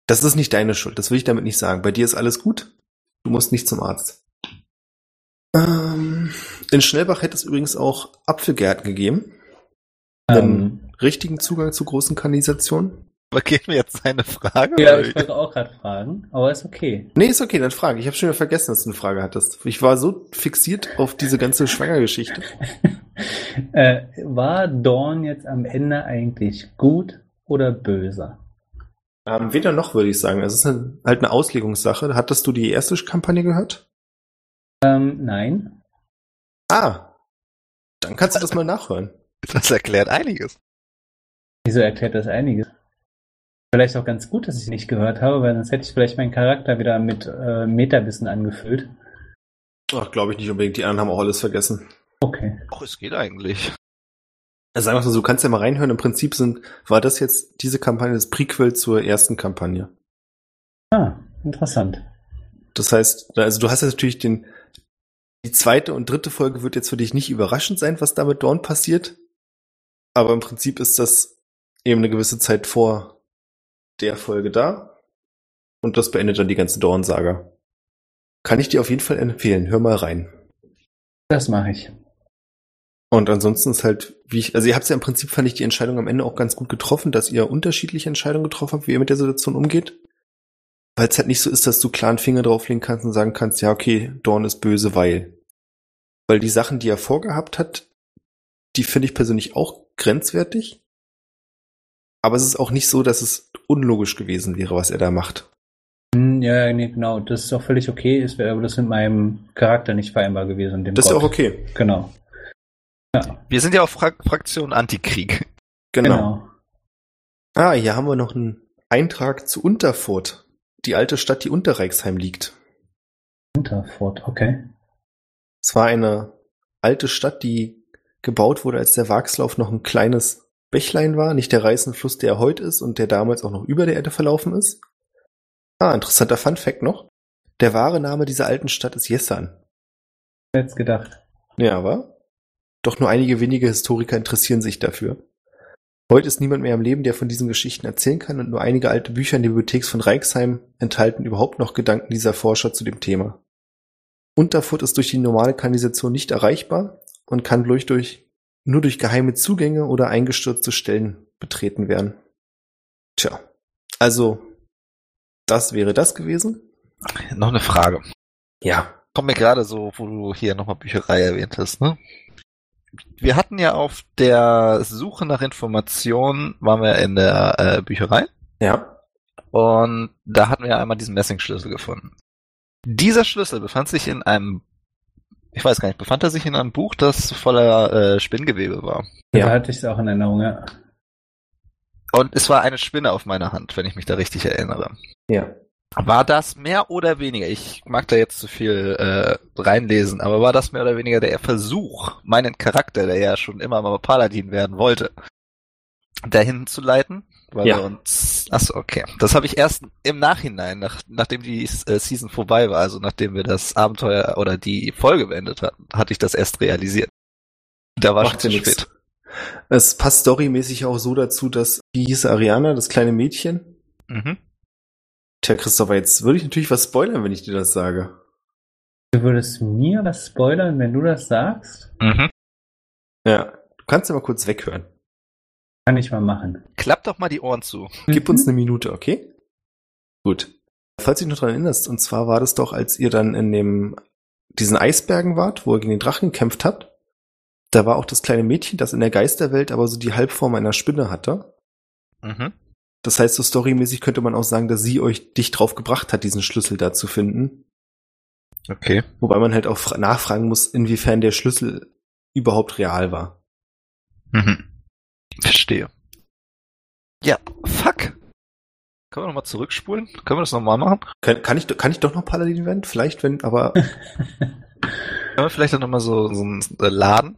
Das ist nicht deine Schuld, das will ich damit nicht sagen. Bei dir ist alles gut. Du musst nicht zum Arzt. Ähm, in Schnellbach hätte es übrigens auch Apfelgärten gegeben. Ähm, Richtigen Zugang zu großen Kanalisationen. Vergehen wir jetzt seine Frage? ja, ich wollte auch gerade fragen, aber ist okay. Nee, ist okay, dann frage. Ich habe schon wieder vergessen, dass du eine Frage hattest. Ich war so fixiert auf diese ganze Schwangergeschichte. äh, war Dawn jetzt am Ende eigentlich gut oder böse? Ähm, weder noch, würde ich sagen. Es ist eine, halt eine Auslegungssache. Hattest du die erste Kampagne gehört? Ähm, nein. Ah, dann kannst du das mal nachhören. Das erklärt einiges. Wieso erklärt das einiges? Vielleicht auch ganz gut, dass ich nicht gehört habe, weil sonst hätte ich vielleicht meinen Charakter wieder mit äh, Metawissen angefüllt. Ach, glaube ich nicht unbedingt. Die anderen haben auch alles vergessen. Okay. Ach, es geht eigentlich. Also sagen wir mal so, du kannst ja mal reinhören. Im Prinzip sind, war das jetzt diese Kampagne das Prequel zur ersten Kampagne. Ah, interessant. Das heißt, also du hast jetzt natürlich den, die zweite und dritte Folge wird jetzt für dich nicht überraschend sein, was da mit Dawn passiert. Aber im Prinzip ist das eben eine gewisse Zeit vor der Folge da. Und das beendet dann die ganze Dawn-Saga. Kann ich dir auf jeden Fall empfehlen. Hör mal rein. Das mache ich. Und ansonsten ist halt, wie ich, also ihr habt ja im Prinzip, fand ich die Entscheidung am Ende auch ganz gut getroffen, dass ihr unterschiedliche Entscheidungen getroffen habt, wie ihr mit der Situation umgeht. Weil es halt nicht so ist, dass du klaren Finger drauflegen kannst und sagen kannst, ja, okay, Dawn ist böse, weil. Weil die Sachen, die er vorgehabt hat, die finde ich persönlich auch grenzwertig. Aber es ist auch nicht so, dass es unlogisch gewesen wäre, was er da macht. Hm, Ja, nee, genau. Das ist auch völlig okay. Wäre aber das mit meinem Charakter nicht vereinbar gewesen. Dem Das ist Gott. auch okay. Genau. Ja, Wir sind ja auf Fra Fraktion Antikrieg. Genau. genau. Ah, hier haben wir noch einen Eintrag zu Unterfurt. Die alte Stadt, die unter Reichsheim liegt. Unterfort, okay. Es war eine alte Stadt, die gebaut wurde, als der Wachslauf noch ein kleines Bächlein war, nicht der reißende Fluss, der er heute ist und der damals auch noch über der Erde verlaufen ist. Ah, interessanter Fun Fact noch. Der wahre Name dieser alten Stadt ist Jessan. Jetzt gedacht. Ja, aber doch nur einige wenige Historiker interessieren sich dafür. Heute ist niemand mehr am Leben, der von diesen Geschichten erzählen kann und nur einige alte Bücher in der Bibliothek von Reichsheim enthalten überhaupt noch Gedanken dieser Forscher zu dem Thema. Unterfurt ist durch die normale Kanalisation nicht erreichbar und kann durch, durch, nur durch geheime Zugänge oder eingestürzte Stellen betreten werden. Tja, also das wäre das gewesen. Noch eine Frage. Ja. Kommt mir gerade so, wo du hier nochmal Bücherei erwähnt hast, ne? Wir hatten ja auf der Suche nach Informationen, waren wir in der äh, Bücherei Ja. und da hatten wir ja einmal diesen Messingschlüssel gefunden. Dieser Schlüssel befand sich in einem, ich weiß gar nicht, befand er sich in einem Buch, das voller äh, Spinngewebe war. Da hatte ich es auch in Erinnerung, ja. Und es war eine Spinne auf meiner Hand, wenn ich mich da richtig erinnere. Ja. War das mehr oder weniger, ich mag da jetzt zu viel äh, reinlesen, aber war das mehr oder weniger der Versuch, meinen Charakter, der ja schon immer mal Paladin werden wollte, dahin zu leiten. Weil Ja. uns. Achso, okay. Das habe ich erst im Nachhinein, nach, nachdem die äh, Season vorbei war, also nachdem wir das Abenteuer oder die Folge beendet hatten, hatte ich das erst realisiert. Da war Macht schon zu nix. spät. Es passt storymäßig auch so dazu, dass, wie hieß Ariana, das kleine Mädchen? Mhm. Tja, Christopher, jetzt würde ich natürlich was spoilern, wenn ich dir das sage. Du würdest mir was spoilern, wenn du das sagst? Mhm. Ja, du kannst ja mal kurz weghören. Kann ich mal machen. Klapp doch mal die Ohren zu. Gib uns eine Minute, okay? Gut. Falls du dich noch dran erinnerst, und zwar war das doch, als ihr dann in dem, diesen Eisbergen wart, wo ihr gegen den Drachen gekämpft habt, da war auch das kleine Mädchen, das in der Geisterwelt aber so die Halbform einer Spinne hatte. Mhm. Das heißt, so storymäßig könnte man auch sagen, dass sie euch dich drauf gebracht hat, diesen Schlüssel da zu finden. Okay. Wobei man halt auch fra- nachfragen muss, inwiefern der Schlüssel überhaupt real war. Mhm. Verstehe. Ja, fuck. Können wir nochmal zurückspulen? Können wir das nochmal machen? Kann, kann, ich, kann ich doch noch Paladin werden? Vielleicht, wenn, aber Können wir vielleicht dann nochmal so, so einen äh, Laden?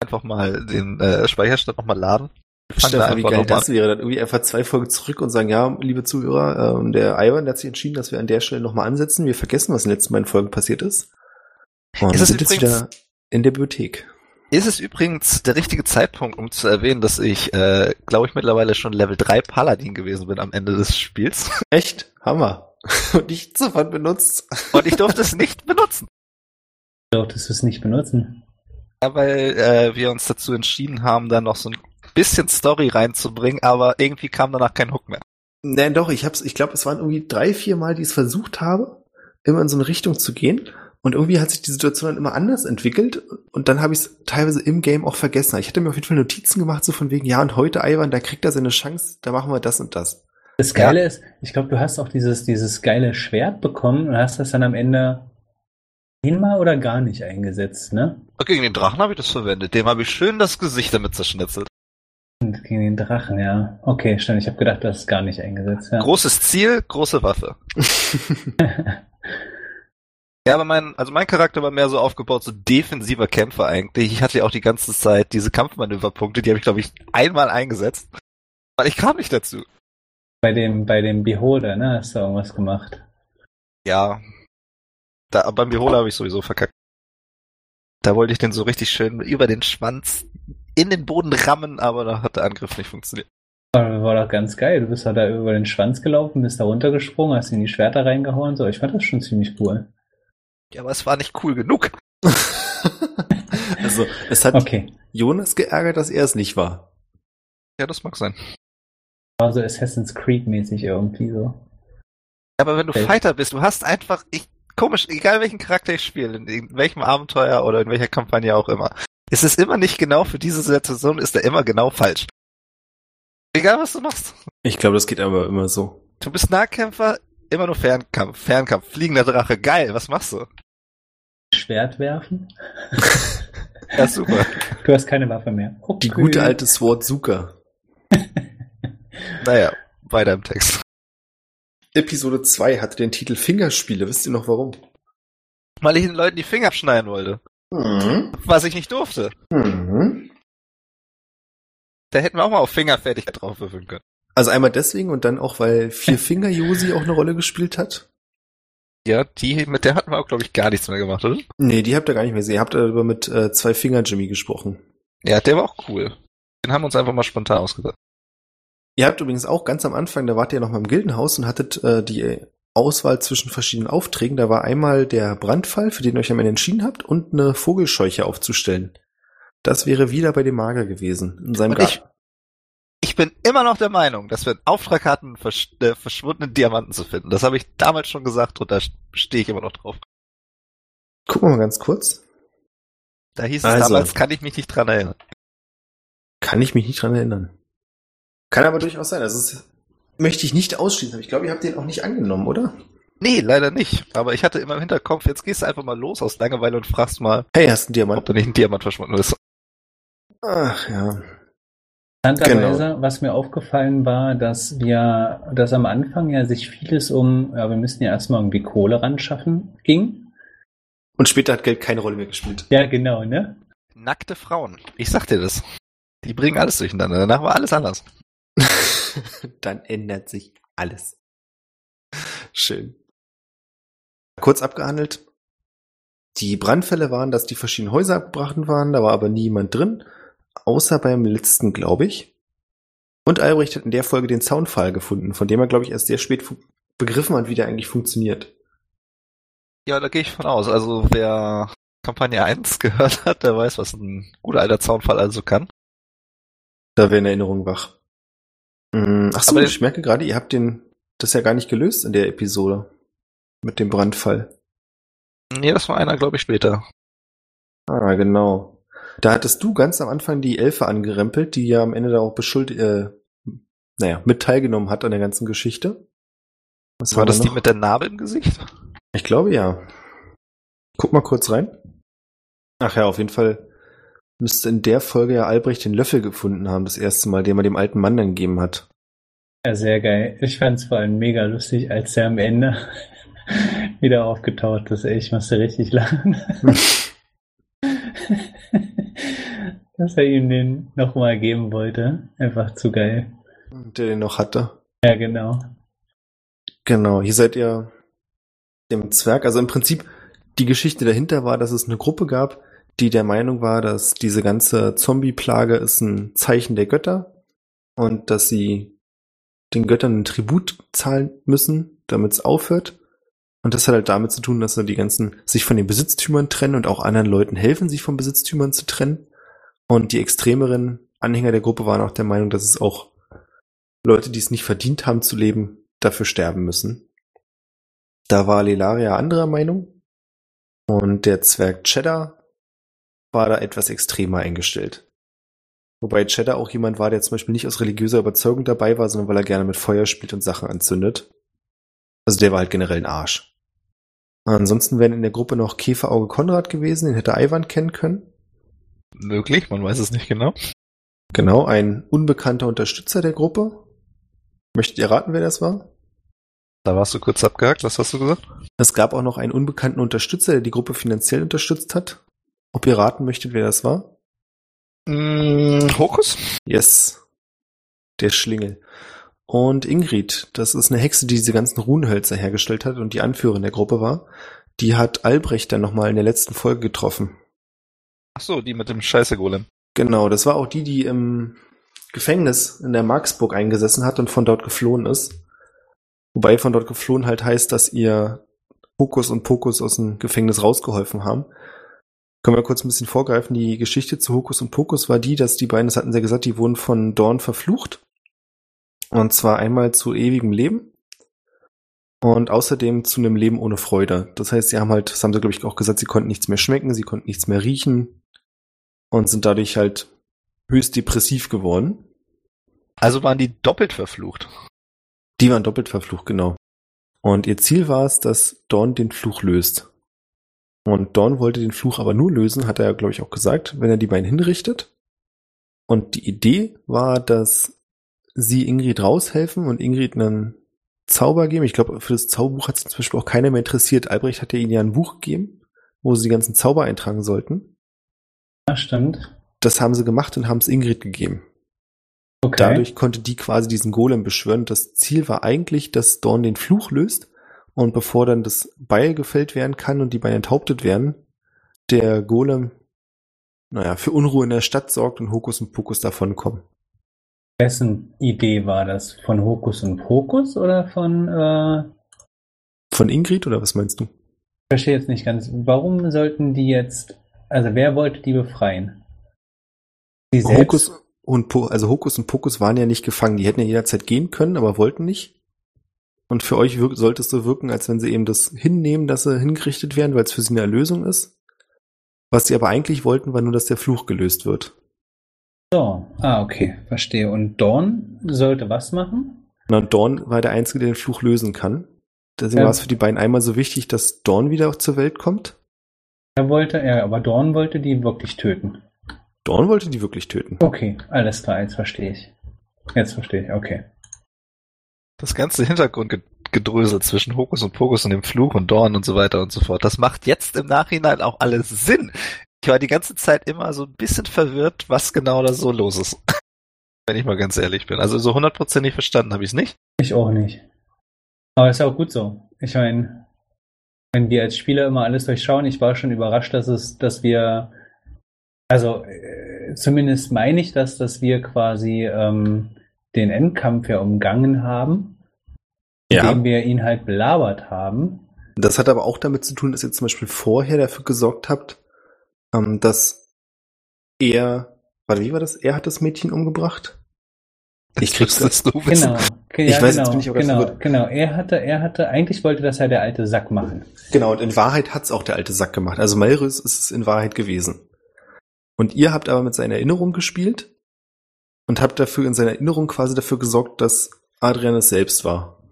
Einfach mal den äh, Speicherstand nochmal laden? Stefan, wie einfach geil das wäre, dann irgendwie einfach zwei Folgen zurück und sagen, ja, liebe Zuhörer, ähm, der Ivan, der hat sich entschieden, dass wir an der Stelle nochmal ansetzen. Wir vergessen, was in den letzten beiden Folgen passiert ist. Und Ist wir es sind jetzt wieder in der Bibliothek. Ist es übrigens der richtige Zeitpunkt, um zu erwähnen, dass ich, äh, glaube ich, mittlerweile schon Level 3 Paladin gewesen bin am Ende des Spiels. Echt? Hammer. Und nichts davon benutzt. Und ich durfte es nicht benutzen. Durftest du es nicht benutzen? Ja, weil äh, wir uns dazu entschieden haben, da noch so ein bisschen Story reinzubringen, aber irgendwie kam danach kein Hook mehr. Nein, doch, ich hab's, ich glaube, es waren irgendwie drei, vier Mal, die ich es versucht habe, immer in so eine Richtung zu gehen. Und irgendwie hat sich die Situation dann immer anders entwickelt. Und dann habe ich es teilweise im Game auch vergessen. Ich hatte mir auf jeden Fall Notizen gemacht, so von wegen, ja, und heute, Ivan, da kriegt er seine Chance, da machen wir das und das. Das Geile ist, ich glaube, du hast auch dieses, dieses geile Schwert bekommen und hast das dann am Ende einmal oder gar nicht eingesetzt, ne? Gegen den Drachen habe ich das verwendet. Dem habe ich schön das Gesicht damit zerschnitzelt. Gegen den Drachen, ja. Okay, stimmt. Ich habe gedacht, du hast es gar nicht eingesetzt. Ja. Großes Ziel, große Waffe. Ja, aber mein, also mein Charakter war mehr so aufgebaut, so defensiver Kämpfer eigentlich. Ich hatte ja auch die ganze Zeit diese Kampfmanöverpunkte, die habe ich, glaube ich, einmal eingesetzt. Weil ich kam nicht dazu. Bei dem, bei dem Beholder, ne? Hast du irgendwas gemacht? Ja. Da, beim Beholer habe ich sowieso verkackt. Da wollte ich den so richtig schön über den Schwanz in den Boden rammen, aber da hat der Angriff nicht funktioniert. War, war doch ganz geil. Du bist halt da über den Schwanz gelaufen, bist da runtergesprungen, hast in die Schwerter reingehauen. So, ich fand das schon ziemlich cool. Ja, aber es war nicht cool genug. also, es hat Okay. Jonas geärgert, dass er es nicht war. Ja, das mag sein. War so Assassin's Creed-mäßig irgendwie so. Aber wenn du Okay. Fighter bist, du hast einfach, ich, komisch, egal welchen Charakter ich spiele, in, in welchem Abenteuer oder in welcher Kampagne auch immer, ist es immer nicht genau für diese Situation, ist er immer genau falsch. Egal was du machst. Ich glaube, das geht aber immer so. Du bist Nahkämpfer, immer nur Fernkampf, Fernkampf, fliegender Drache, geil, was machst du? Schwert werfen? Ja, super. Du hast keine Waffe mehr. Okay. Die gute alte Sword Zuka. naja, weiter im Text. Episode 2 hatte den Titel Fingerspiele. Wisst ihr noch warum? Weil ich den Leuten die Finger abschneiden wollte. Mhm. Was ich nicht durfte. Mhm. Da hätten wir auch mal auf Fingerfertigkeit drauf würfeln können. Also einmal deswegen und dann auch, weil Vier Finger Josi auch eine Rolle gespielt hat. Ja, die, mit der hatten wir auch, glaube ich, gar nichts mehr gemacht, oder? Nee, die habt ihr gar nicht mehr gesehen. Ihr habt darüber mit äh, Zwei Finger Jimmy gesprochen. Ja, der war auch cool. Den haben wir uns einfach mal spontan ausgedacht. Ihr habt übrigens auch ganz am Anfang, da wart ihr noch mal im Gildenhaus und hattet äh, die Auswahl zwischen verschiedenen Aufträgen. Da war einmal der Brandfall, für den ihr euch am Ende entschieden habt, und eine Vogelscheuche aufzustellen. Das wäre wieder bei dem Mager gewesen. In seinem Und Garten. Ich bin immer noch der Meinung, dass wir einen Auftrag hatten, versch äh, verschwundenen Diamanten zu finden. Das habe ich damals schon gesagt und da stehe ich immer noch drauf. Gucken wir mal ganz kurz. Da hieß es Also. damals, kann ich mich nicht dran erinnern. Kann ich mich nicht dran erinnern. Kann aber durchaus sein. Also es möchte ich nicht ausschließen. Aber ich glaube, ihr habt den auch nicht angenommen, oder? Nee, leider nicht. Aber ich hatte immer im Hinterkopf, jetzt gehst du einfach mal los aus Langeweile und fragst mal, Hey, hast du einen ob Diamant? da nicht ein Diamant verschwunden ist. Ach ja. Interessanterweise, was mir aufgefallen war, dass wir, dass am Anfang ja sich vieles um, ja, wir müssen ja erstmal irgendwie Kohle ran schaffen, ging. Und später hat Geld keine Rolle mehr gespielt. Ja, genau, ne? Nackte Frauen. Ich sag dir das. Die bringen alles durcheinander. Danach war alles anders. Dann ändert sich alles. Schön. Kurz abgehandelt. Die Brandfälle waren, dass die verschiedenen Häuser abgebrannt waren, da war aber niemand drin, außer beim letzten, glaube ich. Und Albrecht hat in der Folge den Zaunfall gefunden, von dem er, glaube ich, erst sehr spät begriffen hat, wie der eigentlich funktioniert. Ja, da gehe ich von aus. Also wer Kampagne 1 gehört hat, der weiß, was ein guter alter Zaunfall also kann. Da wäre in Erinnerung wach. Mm, ach so, ich merke gerade, ihr habt den, das ja gar nicht gelöst in der Episode. Mit dem Brandfall. Nee, das war einer, glaube ich, später. Ah, genau. Da hattest du ganz am Anfang die Elfe angerempelt, die ja am Ende da auch beschuldigt, äh, naja, mit teilgenommen hat an der ganzen Geschichte. Was war das die mit der Narbe im Gesicht? Ich glaube ja. Guck mal kurz rein. Ach ja, auf jeden Fall müsste in der Folge ja Albrecht den Löffel gefunden haben, das erste Mal, den er dem alten Mann dann gegeben hat. Ja, sehr geil. Ich fand es vor allem mega lustig, als er am Ende wieder aufgetaucht ist. Ey, ich musste richtig lachen. Dass er ihm den nochmal geben wollte. Einfach zu geil. Der den noch hatte. Ja, genau. Genau, hier seid ihr dem Zwerg. Also im Prinzip, die Geschichte dahinter war, dass es eine Gruppe gab, die der Meinung war, dass diese ganze Zombie-Plage ist ein Zeichen der Götter und dass sie den Göttern einen Tribut zahlen müssen, damit es aufhört. Und das hat halt damit zu tun, dass sie die ganzen sich von den Besitztümern trennen und auch anderen Leuten helfen, sich von Besitztümern zu trennen. Und die extremeren Anhänger der Gruppe waren auch der Meinung, dass es auch Leute, die es nicht verdient haben zu leben, dafür sterben müssen. Da war Lelaria anderer Meinung. Und der Zwerg Cheddar war da etwas extremer eingestellt. Wobei Cheddar auch jemand war, der zum Beispiel nicht aus religiöser Überzeugung dabei war, sondern weil er gerne mit Feuer spielt und Sachen anzündet. Also der war halt generell ein Arsch. Ansonsten wären in der Gruppe noch Käferauge Konrad gewesen, den hätte Ivan kennen können. Möglich, man weiß es nicht genau. Genau, ein unbekannter Unterstützer der Gruppe. Möchtet ihr raten, wer das war? Da warst du kurz abgehakt, was hast du gesagt? Es gab auch noch einen unbekannten Unterstützer, der die Gruppe finanziell unterstützt hat. Ob ihr raten möchtet, wer das war? Mm, Hokus? Yes. Der Schlingel. Und Ingrid, das ist eine Hexe, die diese ganzen Runenhölzer hergestellt hat und die Anführerin der Gruppe war. Die hat Albrecht dann nochmal in der letzten Folge getroffen. Ach so, die mit dem Scheiße-Golem. Genau, das war auch die, die im Gefängnis in der Marksburg eingesessen hat und von dort geflohen ist. Wobei von dort geflohen halt heißt, dass ihr Hokus und Pokus aus dem Gefängnis rausgeholfen haben. Können wir kurz ein bisschen vorgreifen. Die Geschichte zu Hokus und Pokus war die, dass die beiden, das hatten sie ja gesagt, die wurden von Dorn verflucht. Und zwar einmal zu ewigem Leben und außerdem zu einem Leben ohne Freude. Das heißt, sie haben halt, das haben sie glaube ich auch gesagt, sie konnten nichts mehr schmecken, sie konnten nichts mehr riechen und sind dadurch halt höchst depressiv geworden. Also waren die doppelt verflucht. Die waren doppelt verflucht, genau. Und ihr Ziel war es, dass Dawn den Fluch löst. Und Dawn wollte den Fluch aber nur lösen, hat er ja, glaube ich, auch gesagt, wenn er die beiden hinrichtet. Und die Idee war, dass sie Ingrid raushelfen und Ingrid einen Zauber geben. Ich glaube, für das Zauberbuch hat sich zum Beispiel auch keiner mehr interessiert. Albrecht hat ja ihnen ja ein Buch gegeben, wo sie die ganzen Zauber eintragen sollten. Ja, stimmt. Das haben sie gemacht und haben es Ingrid gegeben. Okay. Dadurch konnte die quasi diesen Golem beschwören. Das Ziel war eigentlich, dass Dorn den Fluch löst und bevor dann das Beil gefällt werden kann und die Beine enthauptet werden, der Golem, naja, für Unruhe in der Stadt sorgt und Hokus und Pokus davonkommen. Wessen Idee war das? Von Hokus und Pokus oder von... Äh... Von Ingrid oder was meinst du? Ich verstehe jetzt nicht ganz. Warum sollten die jetzt... Also wer wollte die befreien? Sie selbst? Hokus und po also Hokus und Pokus waren ja nicht gefangen. Die hätten ja jederzeit gehen können, aber wollten nicht. Und für euch sollte es so wirken, als wenn sie eben das hinnehmen, dass sie hingerichtet werden, weil es für sie eine Erlösung ist. Was sie aber eigentlich wollten, war nur, dass der Fluch gelöst wird. So, ah, okay, verstehe. Und Dorn sollte was machen? Na, Dorn war der Einzige, der den Fluch lösen kann. Deswegen ja. war es für die beiden einmal so wichtig, dass Dorn wieder zur Welt kommt. Er wollte, er, aber Dorn wollte die wirklich töten. Dorn wollte die wirklich töten. Okay, alles klar, jetzt verstehe ich. Jetzt verstehe ich, okay. Das ganze Hintergrundgedrösel zwischen Hokus und Pokus und dem Fluch und Dorn und so weiter und so fort, das macht jetzt im Nachhinein auch alles Sinn. Ich war die ganze Zeit immer so ein bisschen verwirrt, was genau da so los ist. Wenn ich mal ganz ehrlich bin. Also so hundertprozentig verstanden habe ich es nicht. Ich auch nicht. Aber ist ja auch gut so. Ich meine, wenn wir als Spieler immer alles durchschauen, ich war schon überrascht, dass es, dass wir, also äh, zumindest meine ich das, dass wir quasi ähm, den Endkampf ja umgangen haben, Ja. indem wir ihn halt belabert haben. Das hat aber auch damit zu tun, dass ihr zum Beispiel vorher dafür gesorgt habt, ähm, dass er, warte, wie war das? Er hat das Mädchen umgebracht? Ich krieg's das du wissen. Genau. Ja, Ich weiß, genau, jetzt bin ich auch genau, genau. Er hatte, er hatte, eigentlich wollte das ja der alte Sack machen. Genau, und in Wahrheit hat's auch der alte Sack gemacht. Also Malrus ist es in Wahrheit gewesen. Und ihr habt aber mit seiner Erinnerung gespielt und habt dafür in seiner Erinnerung quasi dafür gesorgt, dass Adrian es selbst war.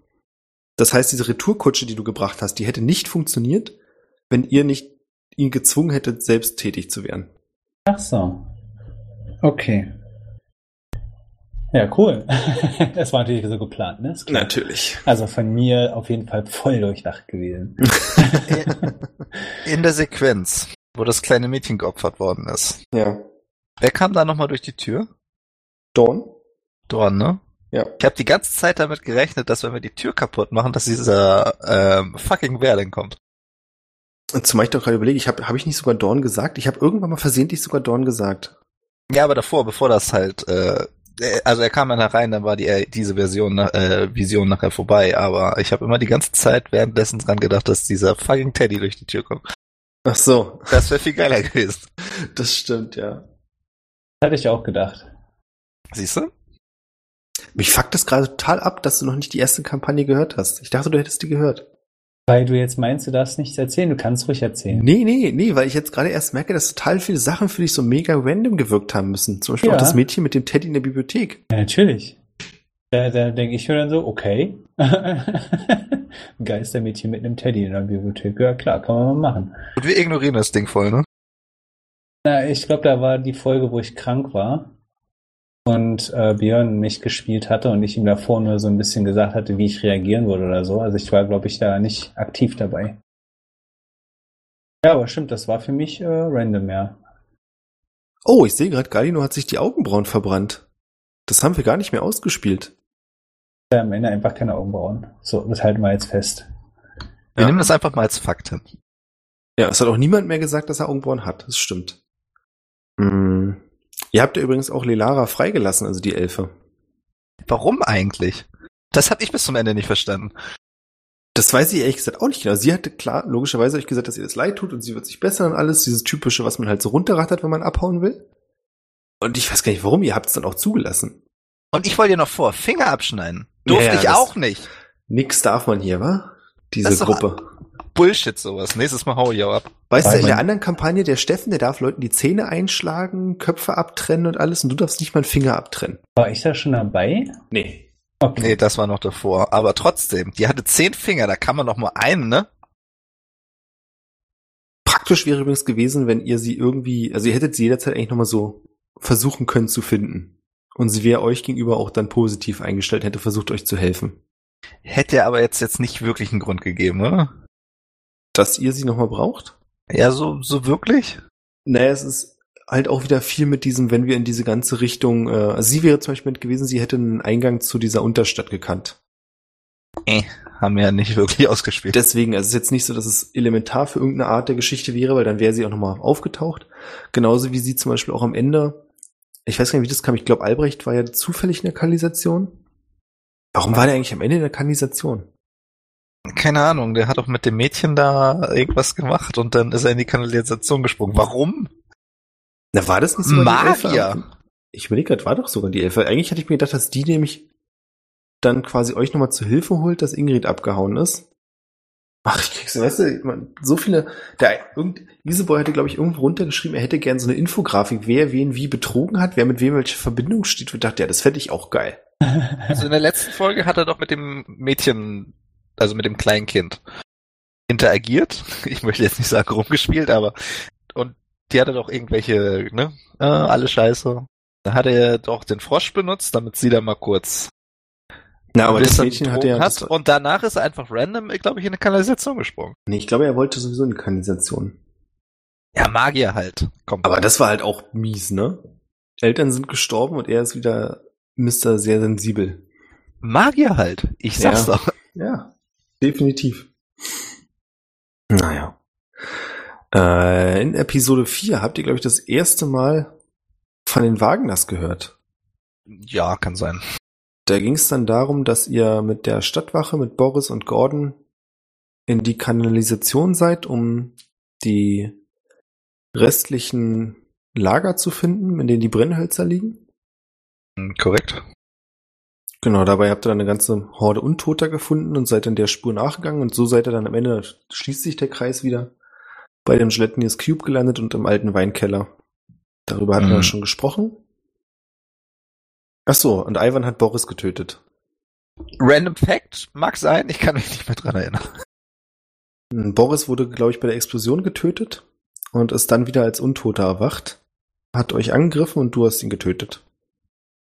Das heißt, diese Retourkutsche, die du gebracht hast, die hätte nicht funktioniert, wenn ihr nicht ihn gezwungen hättet, selbst tätig zu werden. Ach so. Okay. Ja, cool. das war natürlich so geplant, ne? Ist klar. Natürlich. Also von mir auf jeden Fall voll durchdacht gewesen. In der Sequenz, wo das kleine Mädchen geopfert worden ist. Ja. Wer kam da nochmal durch die Tür? Dawn? Dorn, ne? Ja. Ich habe die ganze Zeit damit gerechnet, dass wenn wir die Tür kaputt machen, dass dieser ähm, fucking wer denn kommt. Und zumal ich doch gerade überlege, ich habe hab ich nicht sogar Dawn gesagt? Ich habe irgendwann mal versehentlich sogar Dawn gesagt. Ja, aber davor, bevor das halt, äh, also er kam dann herein, dann war die äh, diese Version äh, Vision nachher vorbei, aber ich habe immer die ganze Zeit währenddessen dran gedacht, dass dieser fucking Teddy durch die Tür kommt. Ach so. Das wäre viel geiler gewesen. Das stimmt, ja. Hatte ich auch gedacht. Siehst du? Mich fuckt das gerade total ab, dass du noch nicht die erste Kampagne gehört hast. Ich dachte, du hättest die gehört. Weil du jetzt meinst, du darfst nichts erzählen, du kannst ruhig erzählen. Nee, nee, nee, weil ich jetzt gerade erst merke, dass total viele Sachen für dich so mega random gewirkt haben müssen. Zum Beispiel Ja. auch das Mädchen mit dem Teddy in der Bibliothek. Ja, natürlich. Da, da denke ich mir dann so, okay. Ein Geistermädchen mit einem Teddy in der Bibliothek. Ja, klar, kann man mal machen. Und wir ignorieren das Ding voll, ne? Na, ich glaube, da war die Folge, wo ich krank war und äh, Björn nicht gespielt hatte und ich ihm davor nur so ein bisschen gesagt hatte, wie ich reagieren würde oder so. Also ich war, glaube ich, da nicht aktiv dabei. Ja, aber stimmt, das war für mich äh, random, ja. Oh, ich sehe gerade, Galino hat sich die Augenbrauen verbrannt. Das haben wir gar nicht mehr ausgespielt. Ja, Am Ende einfach keine Augenbrauen. So, das halten wir jetzt fest. Wir Ja. nehmen das einfach mal als Fakt. Ja, es hat auch niemand mehr gesagt, dass er Augenbrauen hat. Das stimmt. Hm. Ihr habt ja übrigens auch Lelara freigelassen, also die Elfe. Warum eigentlich? Das habe ich bis zum Ende nicht verstanden. Das weiß ich ehrlich gesagt auch nicht genau. Sie hatte klar, logischerweise euch gesagt, dass ihr das leid tut und sie wird sich bessern und alles. Dieses typische, was man halt so runterrattert, wenn man abhauen will. Und ich weiß gar nicht warum, ihr habt es dann auch zugelassen. Und ich wollte dir noch vor, Finger abschneiden. Durfte Ja, ja, ich auch nicht. Nix darf man hier, wa? Diese doch- Gruppe. Bullshit sowas. Nächstes Mal hau ich auch ab. Weißt du, Weil in der anderen Kampagne, der Steffen, der darf Leuten die Zähne einschlagen, Köpfe abtrennen und alles und du darfst nicht mal einen Finger abtrennen. War ich da schon dabei? Nee. Okay. Nee, das war noch davor. Aber trotzdem, die hatte zehn Finger, da kann man noch mal einen, ne? Praktisch wäre übrigens gewesen, wenn ihr sie irgendwie, also ihr hättet sie jederzeit eigentlich nochmal so versuchen können zu finden. Und sie wäre euch gegenüber auch dann positiv eingestellt, hätte versucht, euch zu helfen. Hätte aber jetzt, jetzt nicht wirklich einen Grund gegeben, oder? Dass ihr sie nochmal braucht? Ja, so, so wirklich? Naja, es ist halt auch wieder viel mit diesem, wenn wir in diese ganze Richtung, äh, also sie wäre zum Beispiel mit gewesen, sie hätte einen Eingang zu dieser Unterstadt gekannt. Eh, haben wir ja nicht wirklich ausgespielt. Deswegen, also es ist jetzt nicht so, dass es elementar für irgendeine Art der Geschichte wäre, weil dann wäre sie auch nochmal aufgetaucht. Genauso wie sie zum Beispiel auch am Ende, ich weiß gar nicht, wie das kam, ich glaube, Albrecht war ja zufällig in der Kanalisation. Warum war der eigentlich am Ende in der Kanalisation? Keine Ahnung, der hat doch mit dem Mädchen da irgendwas gemacht und dann ist er in die Kanalisation gesprungen. Warum? Na, war das nicht sogar die Magier. Elfe? Ich überlege gerade, war doch sogar die Elfe. Eigentlich hatte ich mir gedacht, dass die nämlich dann quasi euch nochmal zu Hilfe holt, dass Ingrid abgehauen ist. Ach, ich krieg's, weißt du, man, so viele, der, irgend, Iseboy hatte, glaube ich, irgendwo runtergeschrieben, er hätte gern so eine Infografik, wer wen wie betrogen hat, wer mit wem welche Verbindung steht. Und dachte, ja, das fände ich auch geil. Also in der letzten Folge hat er doch mit dem Mädchen, also mit dem kleinen Kind, interagiert. Ich möchte jetzt nicht sagen rumgespielt, aber und die hatte doch irgendwelche, ne, äh, alle Scheiße. Da hat er doch den Frosch benutzt, damit sie da mal kurz Na, aber das Mädchen hatte ja, hat und danach ist er einfach random, glaube ich, in eine Kanalisation gesprungen. nee, ich glaube, er wollte sowieso in die Kanalisation. Ja, Magier halt. Kommt. Aber das war halt auch mies, ne? Eltern sind gestorben und er ist wieder Mr. sehr sensibel. Magier halt. Ich sag's Ja. doch. Ja, definitiv. Naja. Äh, in Episode 4 habt ihr, glaube ich, das erste Mal von den Wagners gehört. Ja, kann sein. Da ging es dann darum, dass ihr mit der Stadtwache, mit Boris und Gordon in die Kanalisation seid, um die restlichen Lager zu finden, in denen die Brennhölzer liegen. Korrekt. Genau, dabei habt ihr dann eine ganze Horde Untoter gefunden und seid dann der Spur nachgegangen und so seid ihr dann am Ende, schließt sich der Kreis wieder, bei dem Gelatinous Cube gelandet und im alten Weinkeller. Darüber hatten wir Mhm. schon gesprochen. Ach so, und Ivan hat Boris getötet. Random Fact mag sein, ich kann mich nicht mehr dran erinnern. Boris wurde, glaube ich, bei der Explosion getötet und ist dann wieder als Untoter erwacht, hat euch angegriffen und du hast ihn getötet.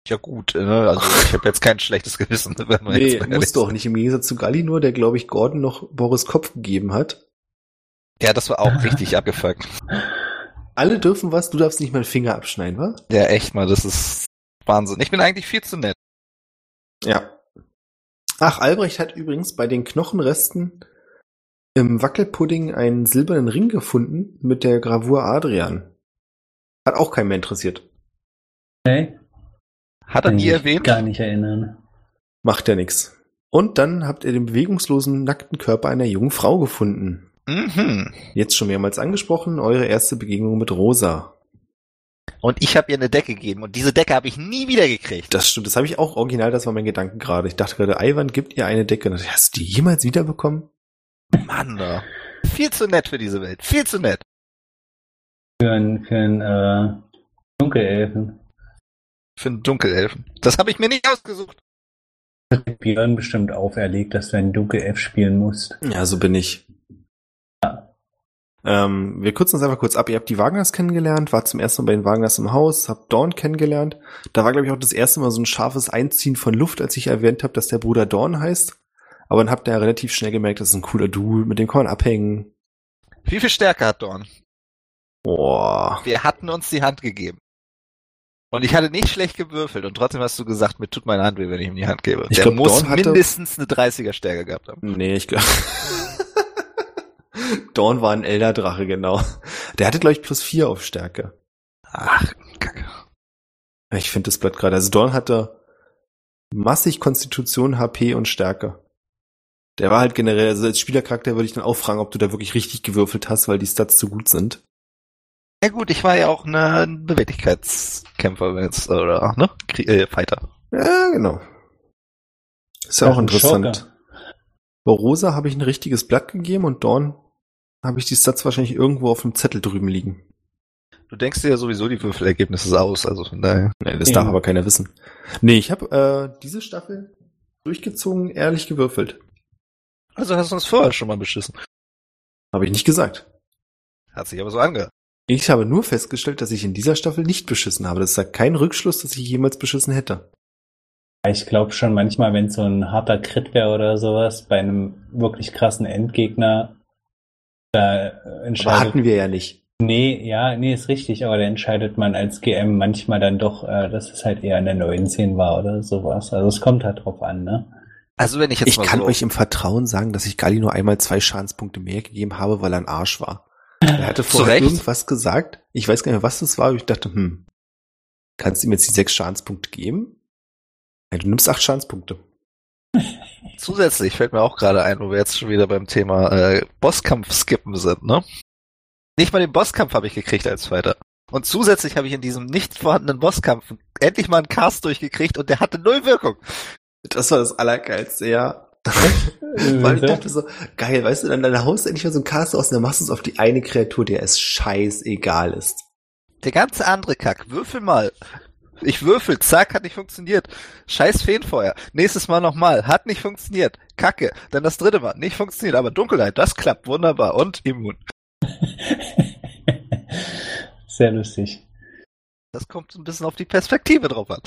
Ja gut, ne? also ich habe jetzt kein schlechtes Gewissen. Wenn man Nee, jetzt musst du auch nicht. Im Gegensatz zu Galli nur, der, glaube ich, Gordon noch Boris Kopf gegeben hat. Ja, das war auch richtig abgefuckt. Alle dürfen was, du darfst nicht mal einen Finger abschneiden, wa? Ja, echt mal, das ist Wahnsinn. Ich bin eigentlich viel zu nett. Ja. Ach, Albrecht hat übrigens bei den Knochenresten im Wackelpudding einen silbernen Ring gefunden mit der Gravur Adrian. Hat auch keinen mehr interessiert. Okay. Hat er nie ich erwähnt? Gar nicht erinnern. Macht ja nix. Und dann habt ihr den bewegungslosen, nackten Körper einer jungen Frau gefunden. Mhm. Jetzt schon mehrmals angesprochen, eure erste Begegnung mit Rosa. Und ich habe ihr eine Decke gegeben und diese Decke habe ich nie wieder gekriegt. Das stimmt, das habe ich auch original, das war mein Gedanke gerade. Ich dachte gerade, Ivan gibt ihr eine Decke. Und dachte ich, Hast du die jemals wiederbekommen? Mann, da. Viel zu nett für diese Welt. Viel zu nett. Für einen, für einen äh, Dunkelelfen. Für einen Dunkelelfen. Das habe ich mir nicht ausgesucht. Das hat Björn bestimmt auferlegt, dass du einen Dunkelelf spielen musst. Ja, so bin ich. Ähm, wir kürzen uns einfach kurz ab. Ihr habt die Wagners kennengelernt, wart zum ersten Mal bei den Wagners im Haus, habt Dorn kennengelernt. Da war, glaube ich, auch das erste Mal so ein scharfes Einziehen von Luft, als ich erwähnt habe, dass der Bruder Dorn heißt. Aber dann habt ihr ja relativ schnell gemerkt, das ist ein cooler Dude, mit dem kann man abhängen. Wie viel Stärke hat Dorn? Boah. Wir hatten uns die Hand gegeben. Und ich hatte nicht schlecht gewürfelt und trotzdem hast du gesagt, mir tut meine Hand weh, wenn ich ihm die Hand gebe. Ich Der glaub, muss hatte- mindestens eine 30er Stärke gehabt haben. Nee, ich glaube. Dorn war ein Elderdrache, genau. Der hatte, glaube ich, plus vier auf Stärke. Ach, Kacke. Ich finde das Blatt gerade. Also Dorn hatte massig Konstitution, HP und Stärke. Der war halt generell, also als Spielercharakter würde ich dann auch fragen, ob du da wirklich richtig gewürfelt hast, weil die Stats zu gut sind. Ja gut, ich war ja auch ne, ein Beweglichkeitskämpfer oder ne? Krie äh, Fighter. Ja, genau. Ist ja auch ein interessant. Bei Rosa habe ich ein richtiges Blatt gegeben und Dorn habe ich die Stats wahrscheinlich irgendwo auf dem Zettel drüben liegen. Du denkst dir ja sowieso die Würfelergebnisse aus, also von daher. Nee, das Ja. darf aber keiner wissen. Nee, ich habe äh, diese Staffel durchgezogen, ehrlich gewürfelt. Also hast du uns vorher schon mal beschissen. Habe ich nicht gesagt. Hat sich aber so angehört. Ich habe nur festgestellt, dass ich in dieser Staffel nicht beschissen habe. Das ist ja kein Rückschluss, dass ich jemals beschissen hätte. Ich glaube schon manchmal, wenn so ein harter Crit wäre oder sowas, bei einem wirklich krassen Endgegner, da äh, Aber entscheidet. hatten wir ja nicht. Nee, ja, nee, ist richtig, aber da entscheidet man als GM manchmal dann doch, äh, dass es halt eher eine 19 war oder sowas. Also es kommt halt drauf an, ne? Also wenn ich jetzt Ich mal kann so, euch im Vertrauen sagen, dass ich Gali nur einmal zwei Schadenspunkte mehr gegeben habe, weil er ein Arsch war. Er hatte vorher Recht. irgendwas gesagt. Ich weiß gar nicht mehr, was das war, aber ich dachte, hm, kannst du ihm jetzt die sechs Schadenspunkte geben? Ja, du nimmst acht Schadenspunkte. zusätzlich fällt mir auch gerade ein, wo wir jetzt schon wieder beim Thema äh, Bosskampf skippen sind, ne? Nicht mal den Bosskampf habe ich gekriegt als Fighter. Und zusätzlich habe ich in diesem nicht vorhandenen Bosskampf endlich mal einen Cast durchgekriegt und der hatte null Wirkung. Das war das Allergeilste, ja. Weil ich dachte so, geil, weißt du, dann, dann haust du endlich mal so einen Cast aus und dann machst du es auf die eine Kreatur, der es scheißegal ist. Der ganze andere Kack, würfel mal. Ich würfel, zack, hat nicht funktioniert. Scheiß Feenfeuer. Nächstes Mal nochmal, hat nicht funktioniert. Kacke. Dann das dritte Mal, nicht funktioniert, aber Dunkelheit, das klappt wunderbar und immun. Sehr lustig. Das kommt so ein bisschen auf die Perspektive drauf an.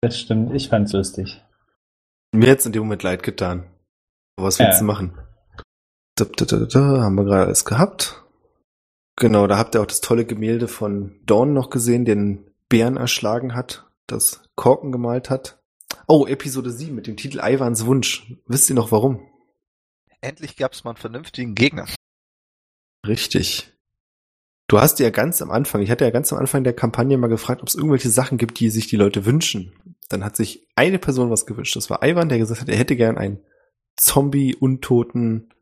Das stimmt, ich fand's lustig. Mir hat's in dem Moment leid getan. Aber was willst Ja. du machen? Da, da, da, da, haben wir gerade alles gehabt. Genau, da habt ihr auch das tolle Gemälde von Dawn noch gesehen, den Bären erschlagen hat, das Korken gemalt hat. Oh, Episode 7 mit dem Titel Iwans Wunsch. Wisst ihr noch warum? Endlich gab es mal einen vernünftigen Gegner. Richtig. Du hast ja ganz am Anfang, ich hatte ja ganz am Anfang der Kampagne mal gefragt, ob es irgendwelche Sachen gibt, die sich die Leute wünschen. Dann hat sich eine Person was gewünscht. Das war Ivan, der gesagt hat, er hätte gern einen Zombie-untoten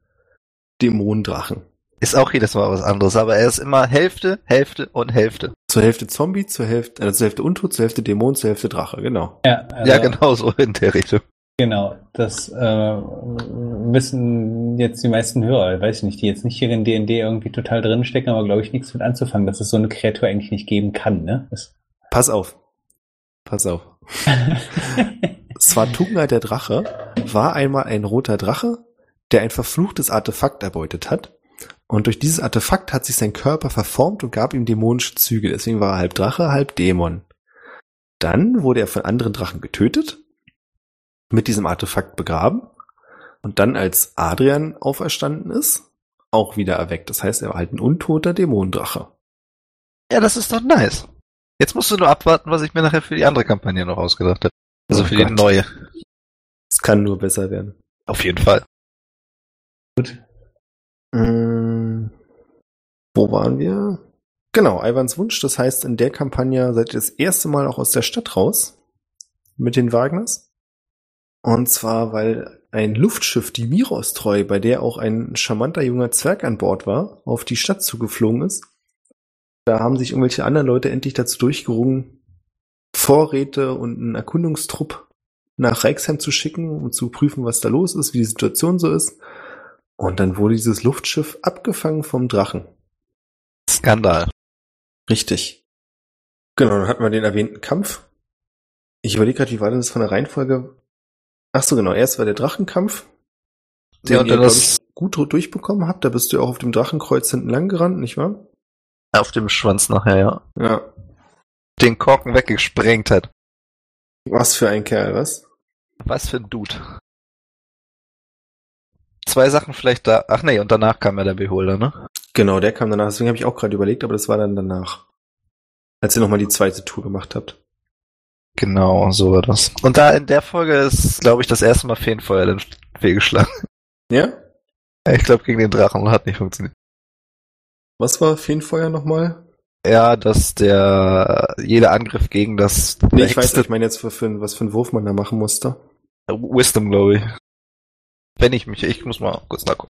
Dämonendrachen. Ist auch jedes Mal was anderes, aber er ist immer Hälfte, Hälfte und Hälfte. Zur Hälfte Zombie, zur Hälfte, äh, zur Hälfte Untot, zur Hälfte Dämon, zur Hälfte Drache, genau. Ja, also, ja, genau so in der Richtung. Genau, das äh, wissen jetzt die meisten Hörer, weiß ich nicht, die jetzt nicht hier in D&D irgendwie total drinstecken, aber glaube ich nichts mit anzufangen, dass es so eine Kreatur eigentlich nicht geben kann, ne? Das Pass auf. Pass auf. Svartunga der Drache war einmal ein roter Drache, der ein verfluchtes Artefakt erbeutet hat. Und durch dieses Artefakt hat sich sein Körper verformt und gab ihm dämonische Züge. Deswegen war er halb Drache, halb Dämon. Dann wurde er von anderen Drachen getötet, mit diesem Artefakt begraben und dann als Adrian auferstanden ist, auch wieder erweckt. Das heißt, er war halt ein untoter Dämonendrache. Ja, das ist doch nice. Jetzt musst du nur abwarten, was ich mir nachher für die andere Kampagne noch ausgedacht habe. Also Oh für die Gott. neue. Es kann nur besser werden. Auf jeden Fall. gut. Mm, wo waren wir? Genau, Iwans Wunsch. Das heißt, in der Kampagne seid ihr das erste Mal auch aus der Stadt raus mit den Wagners. Und zwar, weil ein Luftschiff, die Miros-Treu, bei der auch ein charmanter junger Zwerg an Bord war, auf die Stadt zugeflogen ist. Da haben sich irgendwelche anderen Leute endlich dazu durchgerungen, Vorräte und einen Erkundungstrupp nach Rexheim zu schicken, um zu prüfen, was da los ist, wie die Situation so ist. Und dann wurde dieses Luftschiff abgefangen vom Drachen. Skandal. Richtig. Genau, dann hatten wir den erwähnten Kampf. Ich überlege gerade, wie war denn das von der Reihenfolge? Ach so, genau. Erst war der Drachenkampf, den Ja, und ihr, dann das ich, gut durchbekommen habt. Da bist du ja auch auf dem Drachenkreuz hinten lang gerannt, nicht wahr? auf dem Schwanz nachher, ja. Ja. Den Korken weggesprengt hat. Was für ein Kerl, was? Was für ein Dude. Zwei Sachen vielleicht da. Ach nee, und danach kam ja der Beholder, ne? Genau, der kam danach. Deswegen habe ich auch gerade überlegt, aber das war dann danach. Als ihr nochmal die zweite Tour gemacht habt. Genau, so war das. Und da in der Folge ist, glaube ich, das erste Mal Feenfeuer dann fehlgeschlagen. Ja? Ich glaube, gegen den Drachen hat nicht funktioniert. Was war Feenfeuer nochmal? Ja, dass der jeder Angriff gegen das Nee, ich weiß nicht, ich meine jetzt, für, für, was für einen Wurf man da machen musste. Wisdom, glaube ich. Wenn ich mich, ich muss mal kurz nachgucken.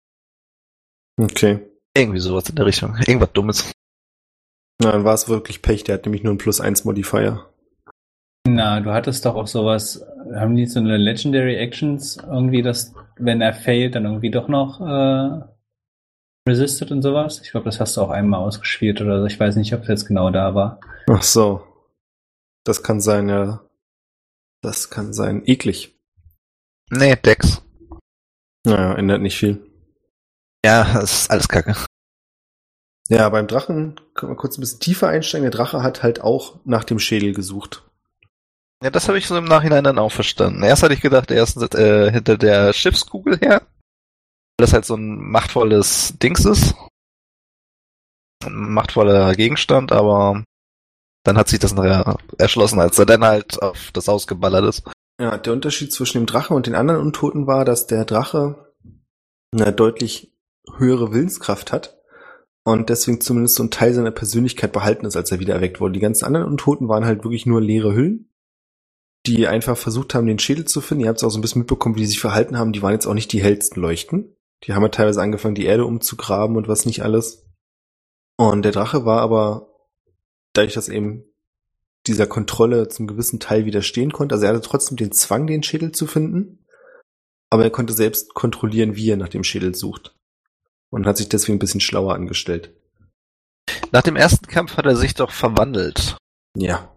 Okay. Irgendwie sowas in der Richtung. Irgendwas Dummes. Na, dann war es wirklich Pech, der hat nämlich nur einen Plus 1 Modifier. Na, du hattest doch auch sowas, haben die so eine Legendary Actions irgendwie, dass, wenn er failt, dann irgendwie doch noch äh, resisted und sowas? Ich glaube, das hast du auch einmal ausgespielt oder so. Ich weiß nicht, ob es jetzt genau da war. Ach so. Das kann sein, ja. Das kann sein. Eklig. Nee, Dex. Naja, ändert nicht viel. Ja, das ist alles kacke. Ja, beim Drachen können wir kurz ein bisschen tiefer einsteigen. Der Drache hat halt auch nach dem Schädel gesucht. Ja, das habe ich so im Nachhinein dann auch verstanden. Erst hatte ich gedacht, er ist äh, hinter der Schiffskugel her. Weil das halt so ein machtvolles Dings ist. Ein machtvoller Gegenstand, aber dann hat sich das nachher erschlossen, als er dann halt auf das Haus geballert ist. Ja, der Unterschied zwischen dem Drache und den anderen Untoten war, dass der Drache eine deutlich höhere Willenskraft hat und deswegen zumindest so ein Teil seiner Persönlichkeit behalten ist, als er wieder erweckt wurde. Die ganzen anderen Untoten waren halt wirklich nur leere Hüllen, die einfach versucht haben, den Schädel zu finden. Ihr habt es auch so ein bisschen mitbekommen, wie die sich verhalten haben. Die waren jetzt auch nicht die hellsten Leuchten. Die haben ja teilweise angefangen, die Erde umzugraben und was nicht alles. Und der Drache war aber, dadurch, dass eben dieser Kontrolle zum gewissen Teil widerstehen konnte. Also er hatte trotzdem den Zwang, den Schädel zu finden, aber er konnte selbst kontrollieren, wie er nach dem Schädel sucht. Und hat sich deswegen ein bisschen schlauer angestellt. Nach dem ersten Kampf hat er sich doch verwandelt. Ja,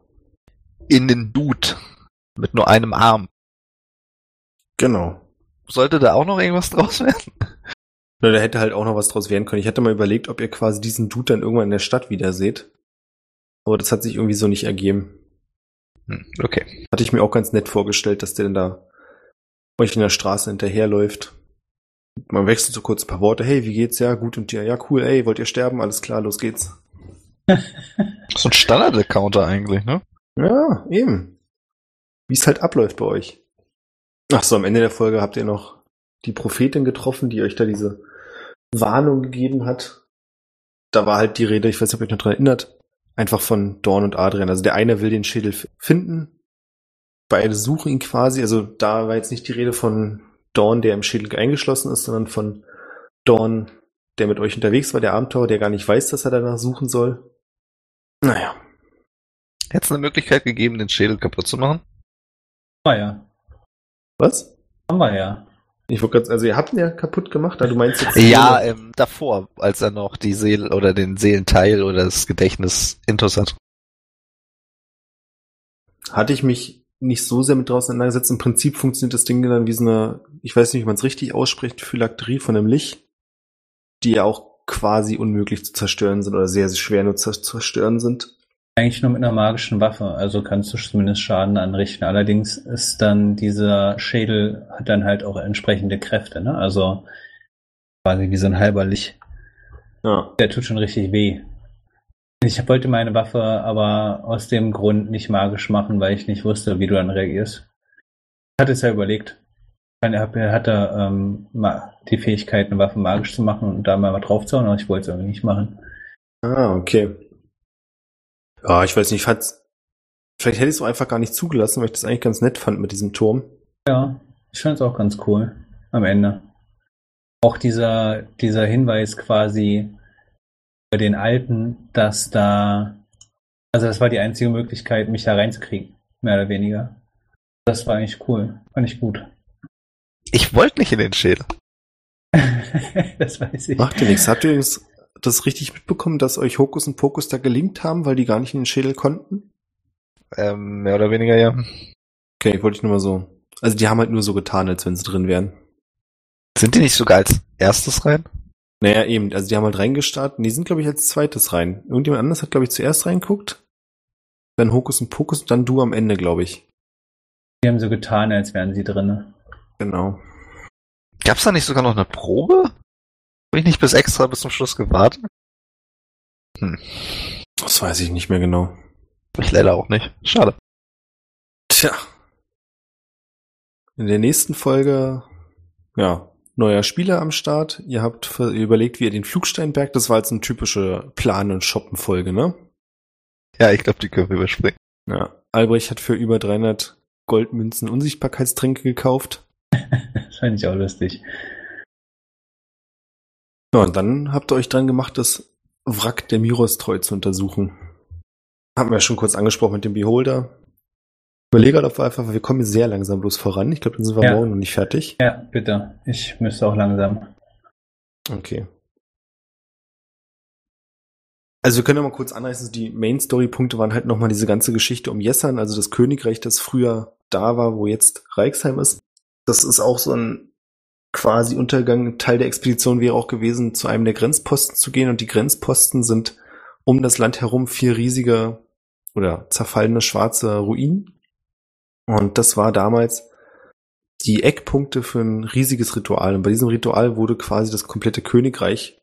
In den Dude. Mit nur einem Arm. genau. Sollte da auch noch irgendwas draus werden? Na, da hätte halt auch noch was draus werden können. Ich hatte mal überlegt, ob ihr quasi diesen Dude dann irgendwann in der Stadt wieder seht. Aber das hat sich irgendwie so nicht ergeben. Hm, okay. Hatte ich mir auch ganz nett vorgestellt, dass der dann da euch in der Straße hinterherläuft. Man wechselt so kurz ein paar Worte. Hey, wie geht's? Ja, gut und dir? Ja, cool. Ey, wollt ihr sterben? Alles klar, los geht's. So ein Standard-Encounter eigentlich, ne? Ja, eben. Wie es halt abläuft bei euch. Ach so, am Ende der Folge habt ihr noch die Prophetin getroffen, die euch da diese Warnung gegeben hat. Da war halt die Rede, ich weiß nicht, ob ihr euch noch dran erinnert, einfach von Dorn und Adrian. Also der eine will den Schädel finden. Beide suchen ihn quasi. Also da war jetzt nicht die Rede von Dorn, der im Schädel eingeschlossen ist, sondern von Dorn, der mit euch unterwegs war, der Abenteurer, der gar nicht weiß, dass er danach suchen soll. Naja. Hätte es eine Möglichkeit gegeben, den Schädel kaputt zu machen? Haben wir ja. Was? Haben wir ja. Ich wollte gerade, also ihr habt ihn ja kaputt gemacht, aber du meinst jetzt. Ja, ähm, davor, als er noch die Seele oder den Seelenteil oder das Gedächtnis intus hat. hatte ich mich nicht so sehr mit draußen auseinandergesetzt. Im Prinzip funktioniert das Ding dann wie so eine, ich weiß nicht, wie man es richtig ausspricht, Phylakterie von einem Licht, die ja auch quasi unmöglich zu zerstören sind oder sehr, sehr schwer nur zu zerstören sind. Eigentlich nur mit einer magischen Waffe, also kannst du zumindest Schaden anrichten. Allerdings ist dann dieser Schädel hat dann halt auch entsprechende Kräfte, ne? Also quasi wie so ein halber Licht. Ja. Der tut schon richtig weh. Ich wollte meine Waffe aber aus dem Grund nicht magisch machen, weil ich nicht wusste, wie du dann reagierst. Ich hatte es ja überlegt. Er hatte ähm, die Fähigkeit, eine Waffe magisch zu machen und da mal was draufzuhauen, aber ich wollte es irgendwie nicht machen. Ah, okay. Ja, ich weiß nicht, ich fand's, vielleicht hätte ich es auch einfach gar nicht zugelassen, weil ich das eigentlich ganz nett fand mit diesem Turm. Ja, ich fand es auch ganz cool am Ende. Auch dieser, dieser Hinweis quasi bei den Alten, dass da, also das war die einzige Möglichkeit, mich da reinzukriegen, mehr oder weniger. Das war eigentlich cool, fand ich gut. Ich wollte nicht in den Schädel. das weiß ich. Macht ja nichts. Habt ihr übrigens das richtig mitbekommen, dass euch Hokus und Pokus da gelingt haben, weil die gar nicht in den Schädel konnten? Ähm, mehr oder weniger, ja. Okay, wollte ich nur mal so. Also die haben halt nur so getan, als wenn sie drin wären. Sind die nicht sogar als erstes rein? Naja, eben, also die haben halt reingestartet und die sind, glaube ich, als zweites rein. Irgendjemand anders hat, glaube ich, zuerst reinguckt. Dann Hokus und Pokus und dann du am Ende, glaube ich. Die haben so getan, als wären sie drinne. Genau. Gab's da nicht sogar noch eine Probe? Habe ich nicht bis extra bis zum Schluss gewartet? Hm, Das weiß ich nicht mehr genau. ich leider auch nicht. Schade. Tja. In der nächsten Folge, ja, neuer Spieler am Start. Ihr habt überlegt, wie ihr den Flugsteinberg, das war jetzt eine typische Plan- und Shoppen-Folge, ne? Ja, ich glaube, die können wir überspringen. Ja. Albrecht hat für über 300 Goldmünzen Unsichtbarkeitstränke gekauft. Das fand ich auch lustig. Ja, und dann habt ihr euch dran gemacht, das Wrack der Mirostreu zu untersuchen. Haben wir ja schon kurz angesprochen mit dem Beholder. Überlege halt auf einfach, wir kommen sehr langsam bloß voran. Ich glaube, dann sind wir Ja. morgen noch nicht fertig. Ja, bitte. Ich müsste auch langsam. Okay. Also wir können ja mal kurz anreißen, die Main-Story-Punkte waren halt nochmal diese ganze Geschichte um Jessan, also das Königreich, das früher da war, wo jetzt Reichsheim ist. Das ist auch so ein quasi Untergang. Teil der Expedition wäre auch gewesen, zu einem der Grenzposten zu gehen und die Grenzposten sind um das Land herum vier riesige oder zerfallene schwarze Ruinen. Und das war damals die Eckpunkte für ein riesiges Ritual. Und bei diesem Ritual wurde quasi das komplette Königreich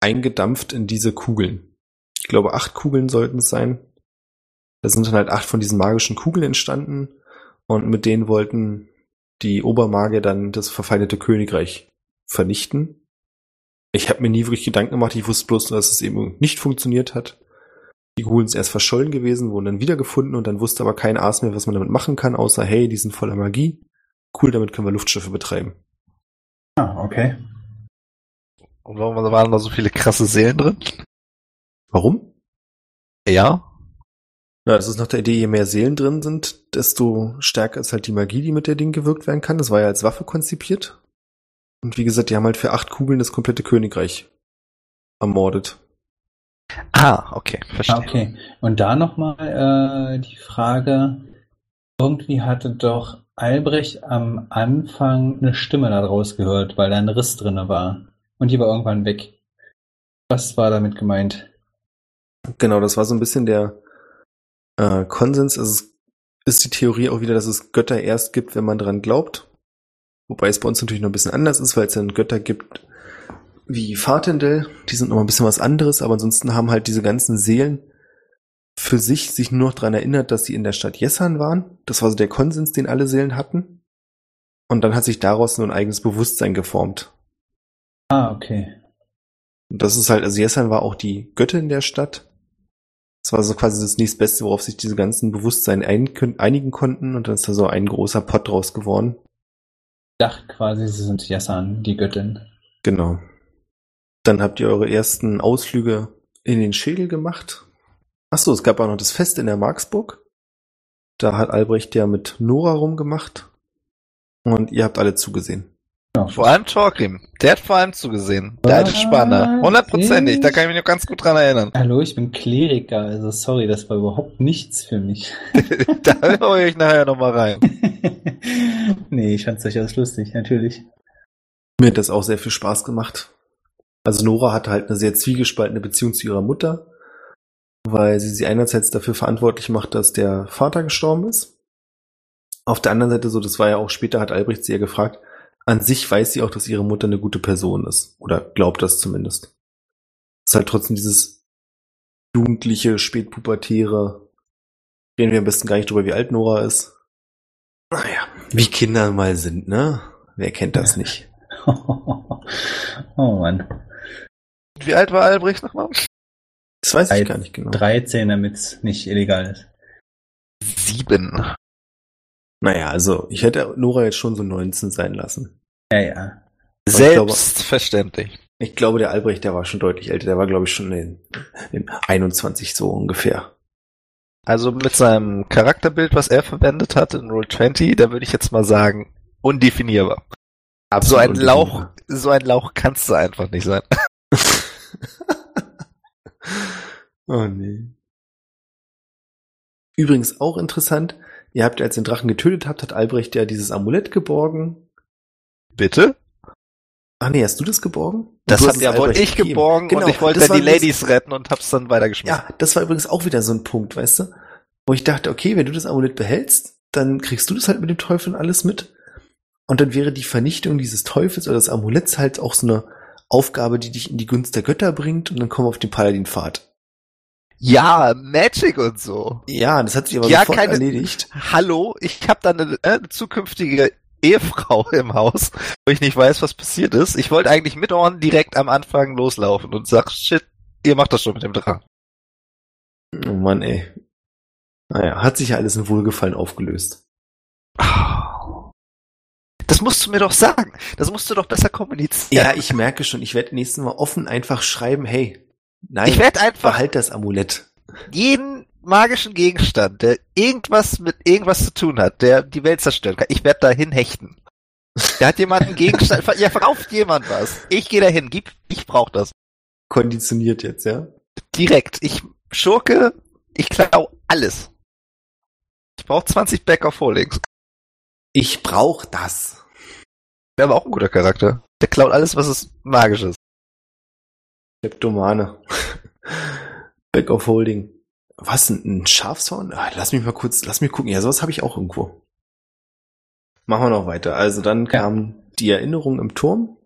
eingedampft in diese Kugeln. Ich glaube, acht Kugeln sollten es sein. Da sind dann halt acht von diesen magischen Kugeln entstanden. Und mit denen wollten die Obermagier dann das verfeindete Königreich vernichten. Ich habe mir nie wirklich Gedanken gemacht. Ich wusste bloß, dass es eben nicht funktioniert hat. Die sind erst verschollen gewesen, wurden dann wiedergefunden und dann wusste aber kein Aas mehr, was man damit machen kann, außer hey, die sind voller Magie. Cool, damit können wir Luftschiffe betreiben. Ah, okay. Und warum waren da so viele krasse Seelen drin? Warum? Ja. Ja, das ist nach der Idee, je mehr Seelen drin sind, desto stärker ist halt die Magie, die mit der Ding gewirkt werden kann. Das war ja als Waffe konzipiert. Und wie gesagt, die haben halt für acht Kugeln das komplette Königreich ermordet. Ah, okay, verstehe. Ah, okay. Und da nochmal äh, die Frage, irgendwie hatte doch Albrecht am Anfang eine Stimme daraus gehört, weil da ein Riss drinne war. Und die war irgendwann weg. Was war damit gemeint? Genau, das war so ein bisschen der äh, Konsens. Also es ist die Theorie auch wieder, dass es Götter erst gibt, wenn man dran glaubt. Wobei es bei uns natürlich noch ein bisschen anders ist, weil es dann Götter gibt wie Fatendel, die sind noch ein bisschen was anderes, aber ansonsten haben halt diese ganzen Seelen für sich sich nur noch daran erinnert, dass sie in der Stadt Jessan waren. Das war so der Konsens, den alle Seelen hatten. Und dann hat sich daraus nur ein eigenes Bewusstsein geformt. Ah, okay. Und das ist halt, also Jessan war auch die Göttin der Stadt. Das war so quasi das nächstbeste, worauf sich diese ganzen Bewusstsein einigen konnten. Und dann ist da so ein großer Pott draus geworden. Ich dachte quasi, sie sind Jessan, die Göttin. Genau. Dann habt ihr eure ersten Ausflüge in den Schädel gemacht. Ach so, es gab auch noch das Fest in der Marksburg. Da hat Albrecht ja mit Nora rumgemacht. Und ihr habt alle zugesehen. Vor allem Torgrim. Der hat vor allem zugesehen. Der alte Spanner. Hundertprozentig. Da kann ich mich noch ganz gut dran erinnern. Hallo, ich bin Kleriker. Also sorry, das war überhaupt nichts für mich. da höre ich nachher nochmal rein. nee, ich fand's durchaus lustig, natürlich. Mir hat das auch sehr viel Spaß gemacht. Also Nora hat halt eine sehr zwiegespaltene Beziehung zu ihrer Mutter, weil sie sie einerseits dafür verantwortlich macht, dass der Vater gestorben ist. Auf der anderen Seite so, das war ja auch später, hat Albrecht sie ja gefragt, an sich weiß sie auch, dass ihre Mutter eine gute Person ist. Oder glaubt das zumindest. Es ist halt trotzdem dieses jugendliche, spätpubertäre, reden wir am besten gar nicht drüber, wie alt Nora ist. Naja, wie Kinder mal sind, ne? Wer kennt das nicht? oh Mann. Wie alt war Albrecht nochmal? Das weiß ich gar nicht genau. 13, damit es nicht illegal ist. Sieben. Naja, also ich hätte Nora jetzt schon so 19 sein lassen. Ja, ja. Selbstverständlich. Ich glaube, ich glaube, der Albrecht, der war schon deutlich älter. Der war, glaube ich, schon in, in 21 so ungefähr. Also mit seinem Charakterbild, was er verwendet hat in Roll20, da würde ich jetzt mal sagen, undefinierbar. Absolut so ein Lauch, so ein Lauch kannst du einfach nicht sein. oh nee. Übrigens auch interessant, ihr habt, als ihr den Drachen getötet habt, hat Albrecht ja dieses Amulett geborgen. Bitte? Ach nee, hast du das geborgen? Das hat ja wohl ich gegeben. geborgen genau, und ich wollte dann die Ladies retten und hab's dann weitergeschmissen. Ja, das war übrigens auch wieder so ein Punkt, weißt du? Wo ich dachte, okay, wenn du das Amulett behältst, dann kriegst du das halt mit dem Teufel und alles mit. Und dann wäre die Vernichtung dieses Teufels oder des Amuletts halt auch so eine Aufgabe, die dich in die Gunst der Götter bringt und dann kommen wir auf den Paladin-Pfad. Ja, Magic und so. Ja, das hat sich aber ja, sofort keine, erledigt. Hallo, ich habe dann eine, eine zukünftige Ehefrau im Haus, wo ich nicht weiß, was passiert ist. Ich wollte eigentlich mit Ohren direkt am Anfang loslaufen und sag, shit, ihr macht das schon mit dem Drachen. Oh Mann, ey. Naja, hat sich ja alles in Wohlgefallen aufgelöst. Das musst du mir doch sagen. Das musst du doch besser kommunizieren. Ja, ich merke schon, ich werde nächstes Mal offen einfach schreiben, hey, nein, ich werde einfach behalt das Amulett. Jeden magischen Gegenstand, der irgendwas mit irgendwas zu tun hat, der die Welt zerstören kann, ich werde dahin hechten. Da hat jemand einen Gegenstand, ja, verkauft jemand was. Ich gehe dahin, gib, ich brauch das. Konditioniert jetzt, ja? Direkt. Ich schurke, ich klau alles. Ich brauche 20 Back of Holdings. Ich brauch das. Der war auch ein guter Charakter. Der klaut alles, was es magisch ist. Kleptomane. Back of Holding. Was, ein Schafshorn? Ah, lass mich mal kurz, lass mich gucken. Ja, sowas habe ich auch irgendwo. Machen wir noch weiter. Also dann kam die Erinnerung im Turm.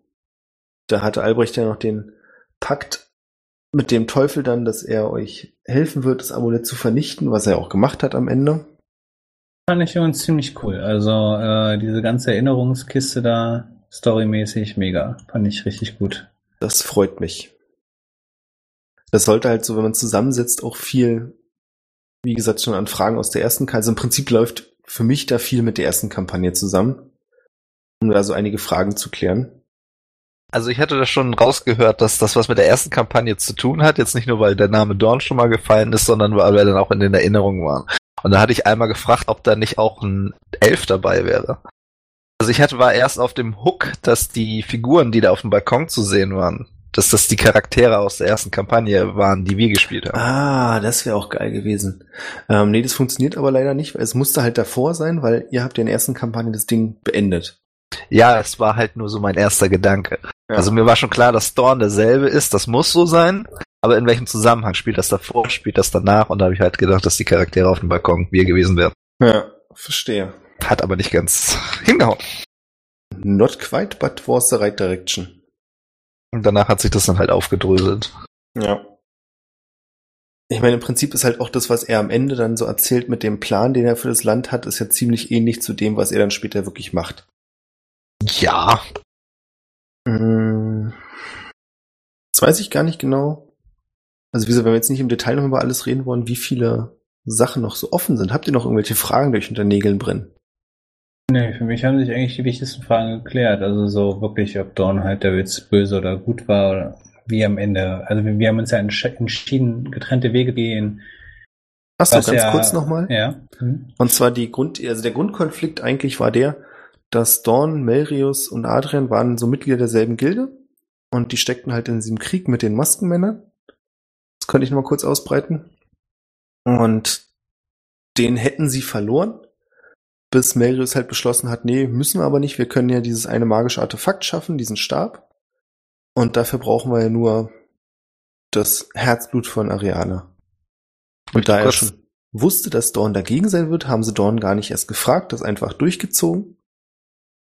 Da hatte Albrecht ja noch den Pakt mit dem Teufel dann, dass er euch helfen wird, das Amulett zu vernichten, was er auch gemacht hat am Ende fand ich übrigens ziemlich cool. Also äh, diese ganze Erinnerungskiste da, storymäßig mega. Fand ich richtig gut. Das freut mich. Das sollte halt so, wenn man zusammensetzt, auch viel, wie gesagt, schon an Fragen aus der ersten Kampagne. Also im Prinzip läuft für mich da viel mit der ersten Kampagne zusammen, um da so einige Fragen zu klären. Also ich hatte da schon rausgehört, dass das was mit der ersten Kampagne zu tun hat. Jetzt nicht nur, weil der Name Dorn schon mal gefallen ist, sondern weil wir dann auch in den Erinnerungen waren. Und da hatte ich einmal gefragt, ob da nicht auch ein Elf dabei wäre. Also ich hatte war erst auf dem Hook, dass die Figuren, die da auf dem Balkon zu sehen waren, dass das die Charaktere aus der ersten Kampagne waren, die wir gespielt haben. Ah, das wäre auch geil gewesen. Ähm, nee, das funktioniert aber leider nicht, weil es musste halt davor sein, weil ihr habt ja in der ersten Kampagne das Ding beendet. Ja, es war halt nur so mein erster Gedanke. Ja. Also mir war schon klar, dass Dorn derselbe ist, das muss so sein. Aber in welchem Zusammenhang spielt das davor, spielt das danach? Und da habe ich halt gedacht, dass die Charaktere auf dem Balkon wir gewesen wären. Ja, verstehe. Hat aber nicht ganz hingehauen. not quite, but was the right direction. Und danach hat sich das dann halt aufgedröselt. Ja. Ich meine, im Prinzip ist halt auch das, was er am Ende dann so erzählt mit dem Plan, den er für das Land hat, ist ja ziemlich ähnlich zu dem, was er dann später wirklich macht. Ja. Hm. Das weiß ich gar nicht genau. Also wie gesagt, wenn wir jetzt nicht im Detail noch über alles reden wollen, wie viele Sachen noch so offen sind. Habt ihr noch irgendwelche Fragen, die euch unter Nägeln brennen? Nee, für mich haben sich eigentlich die wichtigsten Fragen geklärt. Also so wirklich, ob Dorn halt der Witz böse oder gut war oder wie am Ende. Also wir, wir haben uns ja entsch entschieden, getrennte Wege gehen. Achso, ganz ja- kurz nochmal. Ja. Hm. Und zwar die Grund, also der Grundkonflikt eigentlich war der, dass Dorn, Melrius und Adrian waren so Mitglieder derselben Gilde und die steckten halt in diesem Krieg mit den Maskenmännern. Das könnte ich noch mal kurz ausbreiten. Und den hätten sie verloren, bis Melrius halt beschlossen hat, nee, müssen wir aber nicht, wir können ja dieses eine magische Artefakt schaffen, diesen Stab. Und dafür brauchen wir ja nur das Herzblut von Ariana. Und da er schon wusste, dass Dorn dagegen sein wird, haben sie Dorn gar nicht erst gefragt, das einfach durchgezogen.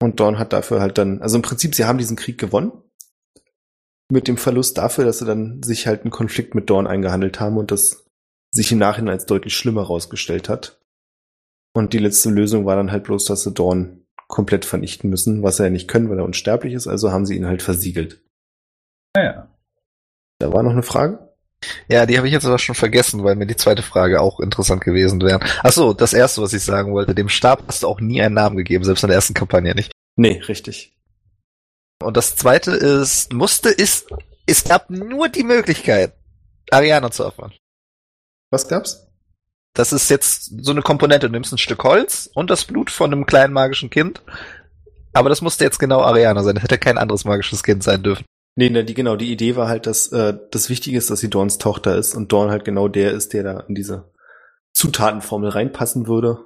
Und Dorn hat dafür halt dann, also im Prinzip, sie haben diesen Krieg gewonnen. Mit dem Verlust dafür, dass sie dann sich halt einen Konflikt mit Dorn eingehandelt haben und das sich im Nachhinein als deutlich schlimmer rausgestellt hat. Und die letzte Lösung war dann halt bloß, dass sie Dorn komplett vernichten müssen, was sie ja nicht können, weil er unsterblich ist, also haben sie ihn halt versiegelt. Naja. Da war noch eine Frage? Ja, die habe ich jetzt aber schon vergessen, weil mir die zweite Frage auch interessant gewesen wäre. Ach so, das erste, was ich sagen wollte, dem Stab hast du auch nie einen Namen gegeben, selbst in der ersten Kampagne nicht. Nee, richtig. Und das zweite ist, musste, ist, es gab nur die Möglichkeit, Ariana zu opfern. Was gab's? Das ist jetzt so eine Komponente. Du nimmst ein Stück Holz und das Blut von einem kleinen magischen Kind. Aber das musste jetzt genau Ariana sein. Das hätte kein anderes magisches Kind sein dürfen. Nee, ne, die, genau, die Idee war halt, dass äh, das Wichtige ist, dass sie Dorns Tochter ist und Dorn halt genau der ist, der da in diese Zutatenformel reinpassen würde.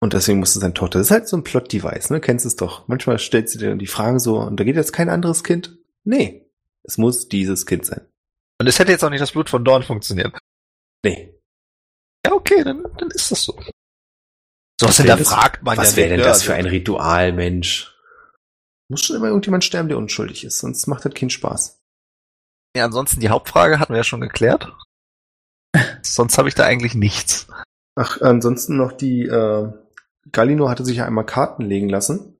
Und deswegen musste seine Tochter. Das ist halt so ein Plot-Device, ne? Kennst es doch. Manchmal stellt sie dir die Frage so, und da geht jetzt kein anderes Kind? Nee. Es muss dieses Kind sein. Und es hätte jetzt auch nicht das Blut von Dorn funktioniert. Nee. Ja, okay, dann, dann ist das so. So was wär das- hinterfragt man Was ja wäre denn nicht, das ne? für ein Ritual, Mensch? Muss schon immer irgendjemand sterben, der unschuldig ist, sonst macht das keinen Spaß. Ja, ansonsten die Hauptfrage hatten wir ja schon geklärt. Sonst habe ich da eigentlich nichts. Ach, ansonsten noch die, äh, Galino hatte sich ja einmal Karten legen lassen.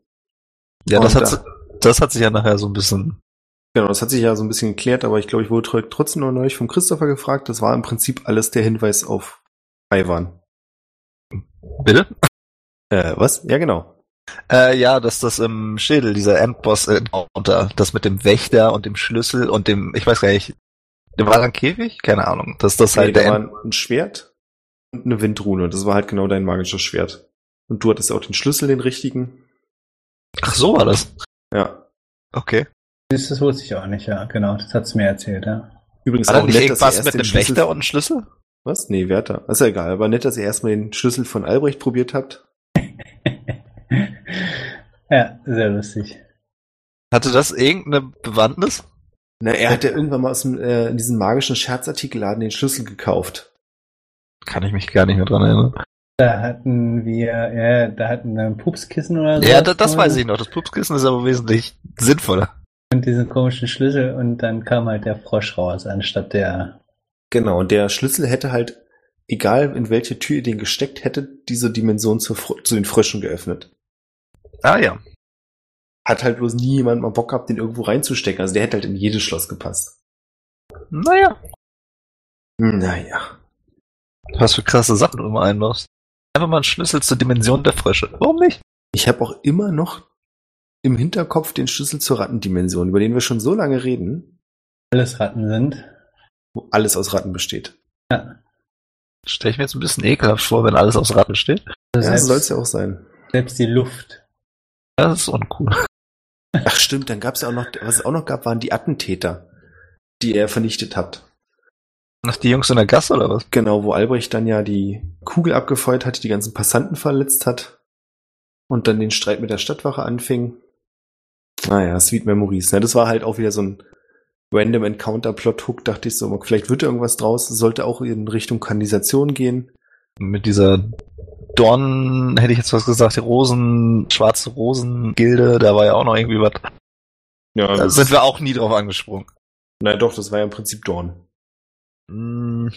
Ja, das hat, si- das hat sich ja nachher so ein bisschen. Genau, das hat sich ja so ein bisschen geklärt, aber ich glaube, ich wurde tr- trotzdem noch neulich von Christopher gefragt. Das war im Prinzip alles der Hinweis auf Ivan. Bitte? Äh, was? Ja, genau. Äh, ja, dass das im Schädel, dieser Endboss-Encounter, das mit dem Wächter und dem Schlüssel und dem, ich weiß gar nicht, der war dann Käfig? Keine Ahnung. Dass das Nee, halt da der war ein Schwert und eine Windrune. Das war halt genau dein magisches Schwert. Und du hattest auch den Schlüssel, den richtigen. Ach, so war das. Ja. Okay. Das, das wusste ich auch nicht, ja, genau. Das hat's mir erzählt, ja. Übrigens War da auch nicht nett, er irgendwas mit einem Schlüssel- Wächter und einem Schlüssel? Was? Nee, Wärter. Ist ja egal. Aber nett, dass ihr erstmal den Schlüssel von Albrecht probiert habt. ja, sehr lustig. Hatte das irgendeine Bewandtnis? Na, er hat ja irgendwann mal aus dem, äh, in diesem magischen Scherzartikelladen den Schlüssel gekauft. Kann ich mich gar nicht mehr dran erinnern. Da hatten wir, ja, da hatten wir ein Pupskissen oder so. Ja, das, das weiß ich noch. Das Pupskissen ist aber wesentlich sinnvoller. Und diesen komischen Schlüssel und dann kam halt der Frosch raus, anstatt der. Genau, und der Schlüssel hätte halt, egal in welche Tür ihr den gesteckt hättet, diese Dimension zu, zu den Fröschen geöffnet. Ah ja. Hat halt bloß nie jemand mal Bock gehabt, den irgendwo reinzustecken. Also der hätte halt in jedes Schloss gepasst. Naja. Naja. Was für krasse Sachen du immer einmachst. Einfach mal einen Schlüssel zur Dimension der Frösche. Warum nicht? Ich habe auch immer noch im Hinterkopf den Schlüssel zur Rattendimension, über den wir schon so lange reden, Alles Ratten sind. Wo alles aus Ratten besteht. Stelle ich mir jetzt ein bisschen ekelhaft vor, wenn alles aus Ratten steht. Also Ja, so soll es ja auch sein. selbst die Luft. Das ist uncool. Ach stimmt, dann gab es ja auch noch, was es auch noch gab, waren die Attentäter, die er vernichtet hat. Nach die Jungs in der Gasse oder was? Genau, wo Albrecht dann ja die Kugel abgefeuert hat, die die ganzen Passanten verletzt hat und dann den Streit mit der Stadtwache anfing. Naja, Sweet Memories. Ne? Das war halt auch wieder so ein random Encounter-Plot-Hook, dachte ich so, vielleicht wird da irgendwas draus. Sollte auch in Richtung Kanalisation gehen. Mit dieser Dorn, hätte ich jetzt was gesagt, die Rosen, schwarze Rosen-Gilde, da war ja auch noch irgendwie was. Ja, Da das, sind wir auch nie drauf angesprungen. na doch, das war ja im Prinzip Dorn. Hm,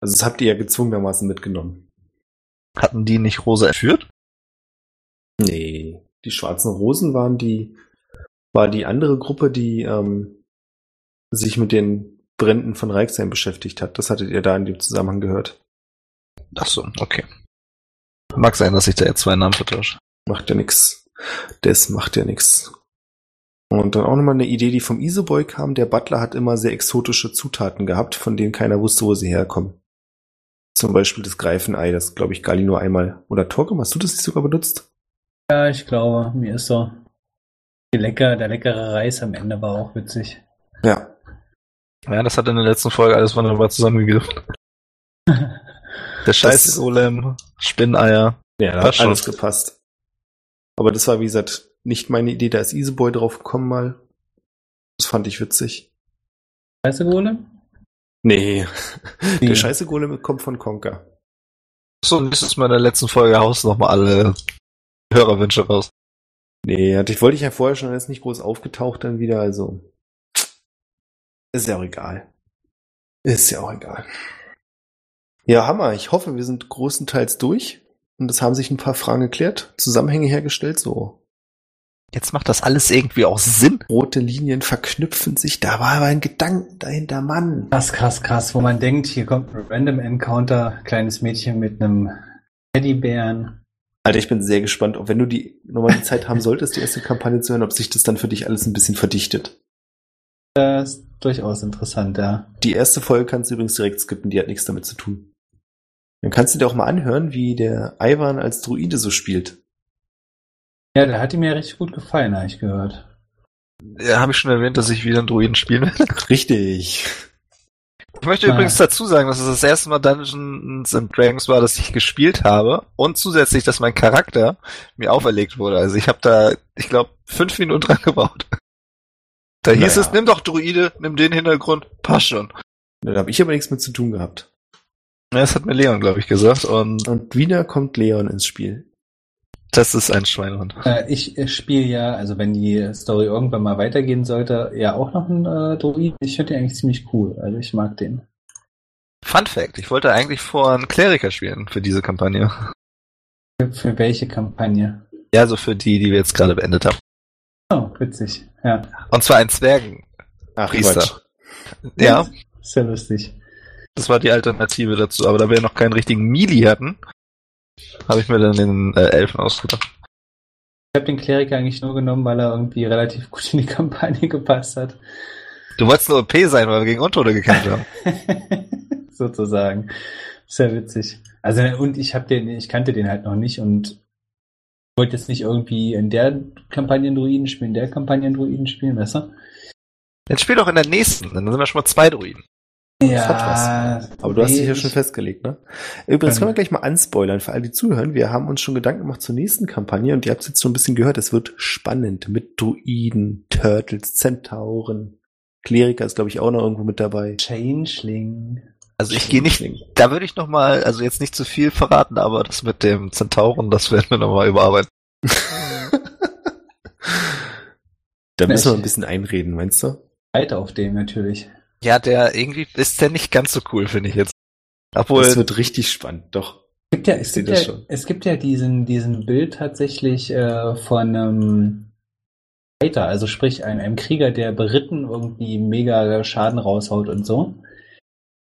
Also das habt ihr ja gezwungenermaßen mitgenommen. hatten die nicht Rosa entführt? Nee. Die schwarzen Rosen waren die, war die andere Gruppe, die ähm, sich mit den Bränden von Reichsheim beschäftigt hat. Das hattet ihr da in dem Zusammenhang gehört. Ach so, okay. Mag sein, dass ich da jetzt zwei Namen vertausche. Macht ja nix. Das macht ja nix. Und dann auch nochmal eine Idee, die vom Iseboy kam. Der Butler hat immer sehr exotische Zutaten gehabt, von denen keiner wusste, wo sie herkommen. Zum Beispiel das Greifenei, das glaube ich Gali nur einmal. Oder Torgum, hast du das nicht sogar benutzt? Ja, ich glaube, mir ist so. Die lecker, der leckere Reis am Ende war auch witzig. Ja. Ja, das hat in der letzten Folge alles wunderbar zusammengegriffen. Der scheiß Golem, Spinneier. Ja, da hat schon. alles gepasst. Aber das war, wie gesagt, nicht meine Idee. Da ist Iseboy drauf gekommen mal. Das fand ich witzig. Du, Golem? Nee. Nee. Der scheiße Golem kommt von Conker. So, nächstes Mal in der letzten Folge haust du noch mal alle Hörerwünsche raus. Nee, hatte ich wollte ich ja vorher schon, er ist nicht groß aufgetaucht dann wieder, also. Ist ja auch egal. Ist ja auch egal. Ja, Hammer. Ich hoffe, wir sind großenteils durch. Und es haben sich ein paar Fragen geklärt, Zusammenhänge hergestellt, so Jetzt macht das alles irgendwie auch Sinn. rote Linien verknüpfen sich. Da war aber ein Gedanken dahinter, Mann. Krass, krass, krass, wo man denkt, hier kommt ein Random Encounter, kleines Mädchen mit einem Teddybären. Alter, ich bin sehr gespannt, ob wenn du die nochmal die Zeit haben solltest, die erste Kampagne zu hören, ob sich das dann für dich alles ein bisschen verdichtet. Das ist durchaus interessant, ja. Die erste Folge kannst du übrigens direkt skippen, die hat nichts damit zu tun. Dann kannst du dir auch mal anhören, wie der Ivan als Druide so spielt. Ja, der hat ihm ja richtig gut gefallen, habe ich gehört. Ja, habe ich schon erwähnt, dass ich wieder einen Druiden spielen will. Richtig. Ich möchte Ah. übrigens dazu sagen, dass es das erste Mal Dungeons and Dragons war, dass ich gespielt habe und zusätzlich, dass mein Charakter mir auferlegt wurde. Also ich habe da, ich glaube, fünf Minuten dran gebaut. Da hieß Naja. es, nimm doch Druide, nimm den Hintergrund, passt schon. Da habe ich aber nichts mit zu tun gehabt. Ja, Das hat mir Leon, glaube ich, gesagt und Und wieder kommt Leon ins Spiel. das ist ein Schweinehund. Äh, ich spiele ja, also wenn die Story irgendwann mal weitergehen sollte, ja auch noch einen äh, Druid. Ich finde den eigentlich ziemlich cool. Also ich mag den. Fun Fact, ich wollte eigentlich vor einen Kleriker spielen für diese Kampagne. Für, für welche Kampagne? Ja, also für die, die wir jetzt gerade beendet haben. Oh, witzig. Ja, Und zwar ein Zwergen. Ach, Priester. Ja, ist ja lustig. das war die Alternative dazu. Aber da wir noch keinen richtigen Mili hatten, habe ich mir dann den äh, Elfen ausgedacht. Ich habe den Kleriker eigentlich nur genommen, weil er irgendwie relativ gut in die Kampagne gepasst hat. Du wolltest nur OP sein, weil wir gegen Untote gekämpft haben. Sozusagen. Sehr witzig. Also und ich habe den, ich kannte den halt noch nicht und wollte jetzt nicht irgendwie in der Kampagne einen Druiden spielen, in der Kampagne einen Druiden spielen, weißt du? Dann spiel doch in der nächsten, dann sind wir schon mal zwei Druiden. Das hat was. Aber du hast dich ja schon festgelegt, ne? Übrigens können wir gleich mal anspoilern für alle, die zuhören. Wir haben uns schon Gedanken gemacht zur nächsten Kampagne und ihr habt es jetzt schon ein bisschen gehört. Es wird spannend mit Druiden, Turtles, Zentauren. Kleriker ist, glaube ich, auch noch irgendwo mit dabei. Changeling. Also ich gehe nicht, da würde ich noch mal, also jetzt nicht zu viel verraten, aber das mit dem Zentauren, das werden wir noch mal überarbeiten. Da müssen wir ein bisschen einreden, meinst du? Weiter auf dem natürlich. Ja, der irgendwie ist der nicht ganz so cool, finde ich jetzt. Obwohl, Das wird richtig spannend, doch. Es gibt ja, es Ich sehe gibt das ja, schon. es gibt ja diesen, diesen Bild tatsächlich äh, von einem Fighter, also sprich einem, einem Krieger, der beritten irgendwie mega Schaden raushaut und so.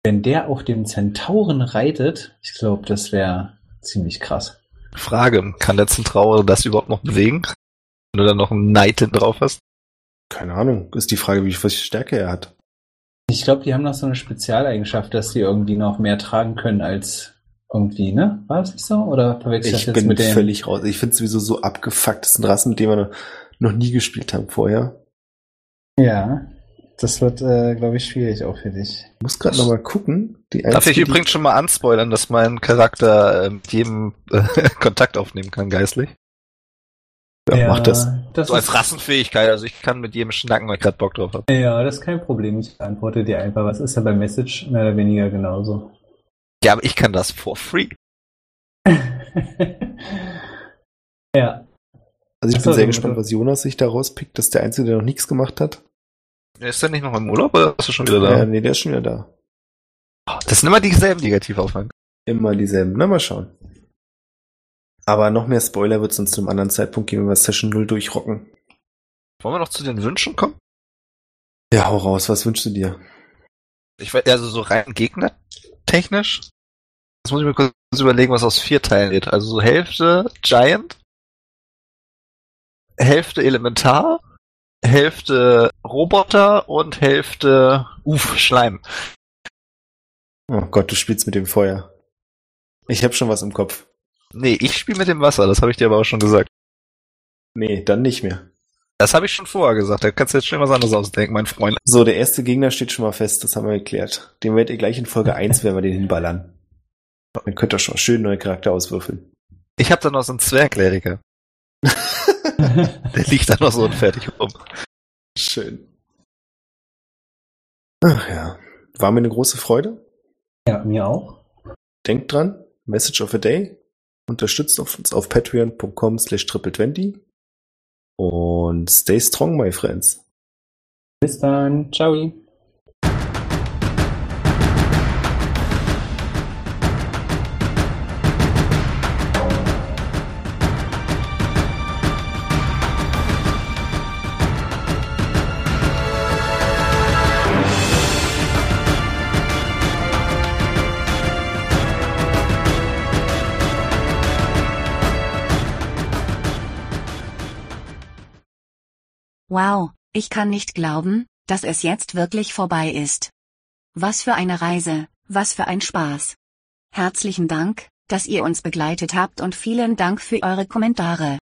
Wenn der auf dem Zentauren reitet, ich glaube, das wäre ziemlich krass. Frage, kann der Zentaur das überhaupt noch bewegen? Wenn du dann noch einen Knight drauf hast? Keine Ahnung. Ist die Frage, wie viel Stärke er hat. Ich glaube, die haben noch so eine Spezialeigenschaft, dass sie irgendwie noch mehr tragen können als irgendwie, ne? War das nicht so? Oder verwechsel ich das jetzt bin mit dem? völlig raus. Ich finde es sowieso so abgefuckt. Das sind Rassen, mit denen wir noch nie gespielt haben vorher. Ja, das wird, äh, glaube ich, schwierig auch für dich. Ich muss gerade noch mal gucken. Die Darf ich übrigens schon mal anspoilern, dass mein Charakter äh, mit jedem äh, Kontakt aufnehmen kann, geistlich? Ja, mach das. das So als ist- Rassenfähigkeit, also ich kann mit jedem schnacken, weil ich gerade Bock drauf habe. Ja, das ist kein Problem. Ich antworte dir einfach. Was ist ja bei Message mehr oder weniger genauso? Ja, aber ich kann das for free. ja. Also ich Ach so, bin sehr gespannt, was Jonas sich da rauspickt. Das ist der Einzige, der noch nichts gemacht hat. Ist der nicht noch im Urlaub oder ist er schon wieder Ja, da? nee, der ist schon wieder da. Das sind immer dieselben Negativaufnahmen. Immer dieselben. Na, mal schauen. Aber noch mehr Spoiler wird es uns zu einem anderen Zeitpunkt geben, wenn wir Session 0 durchrocken. Wollen wir noch zu den Wünschen kommen? Ja, hau raus. Was wünschst du dir? Ich weiß, also so rein gegnertechnisch. Das muss ich mir kurz überlegen, was aus vier Teilen geht. Also so Hälfte Giant, Hälfte Elementar, Hälfte Roboter und Hälfte Uff, Schleim. Oh Gott, du spielst mit dem Feuer. Ich habe schon was im Kopf. Nee, ich spiele mit dem Wasser, das habe ich dir aber auch schon gesagt. Nee, dann nicht mehr. Das habe ich schon vorher gesagt, da kannst du jetzt schon was anderes ausdenken, mein Freund. So, der erste Gegner steht schon mal fest, das haben wir geklärt. Den werdet ihr gleich in Folge 1, wenn wir den hinballern. Dann könnt ihr schon mal schön neue Charakter auswürfeln. Ich habe da noch so einen Zwergkleriker. Der liegt da noch so unfertig rum. Schön. Ach ja. War mir eine große Freude. ja, mir auch. Denkt dran, Message of a Day. Unterstützt uns auf patreon.com slash triple20. Und stay strong, my friends. Bis dann. Ciao. Wow, ich kann nicht glauben, dass es jetzt wirklich vorbei ist. Was für eine Reise, was für ein Spaß. Herzlichen Dank, dass ihr uns begleitet habt und vielen Dank für eure Kommentare.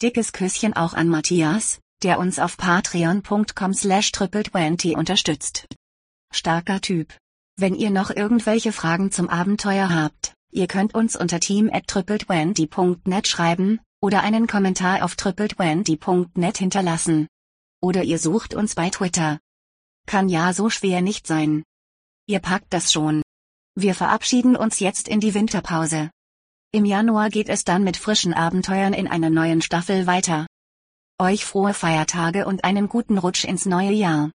Dickes Küsschen auch an Matthias, der uns auf patreon.com slash triple20 unterstützt. Starker Typ. Wenn ihr noch irgendwelche Fragen zum Abenteuer habt, ihr könnt uns unter team at triple20.net schreiben, oder einen Kommentar auf triple20.net hinterlassen. Oder ihr sucht uns bei Twitter. Kann ja so schwer nicht sein. Ihr packt das schon. Wir verabschieden uns jetzt in die Winterpause. Im Januar geht es dann mit frischen Abenteuern in einer neuen Staffel weiter. Euch frohe Feiertage und einen guten Rutsch ins neue Jahr.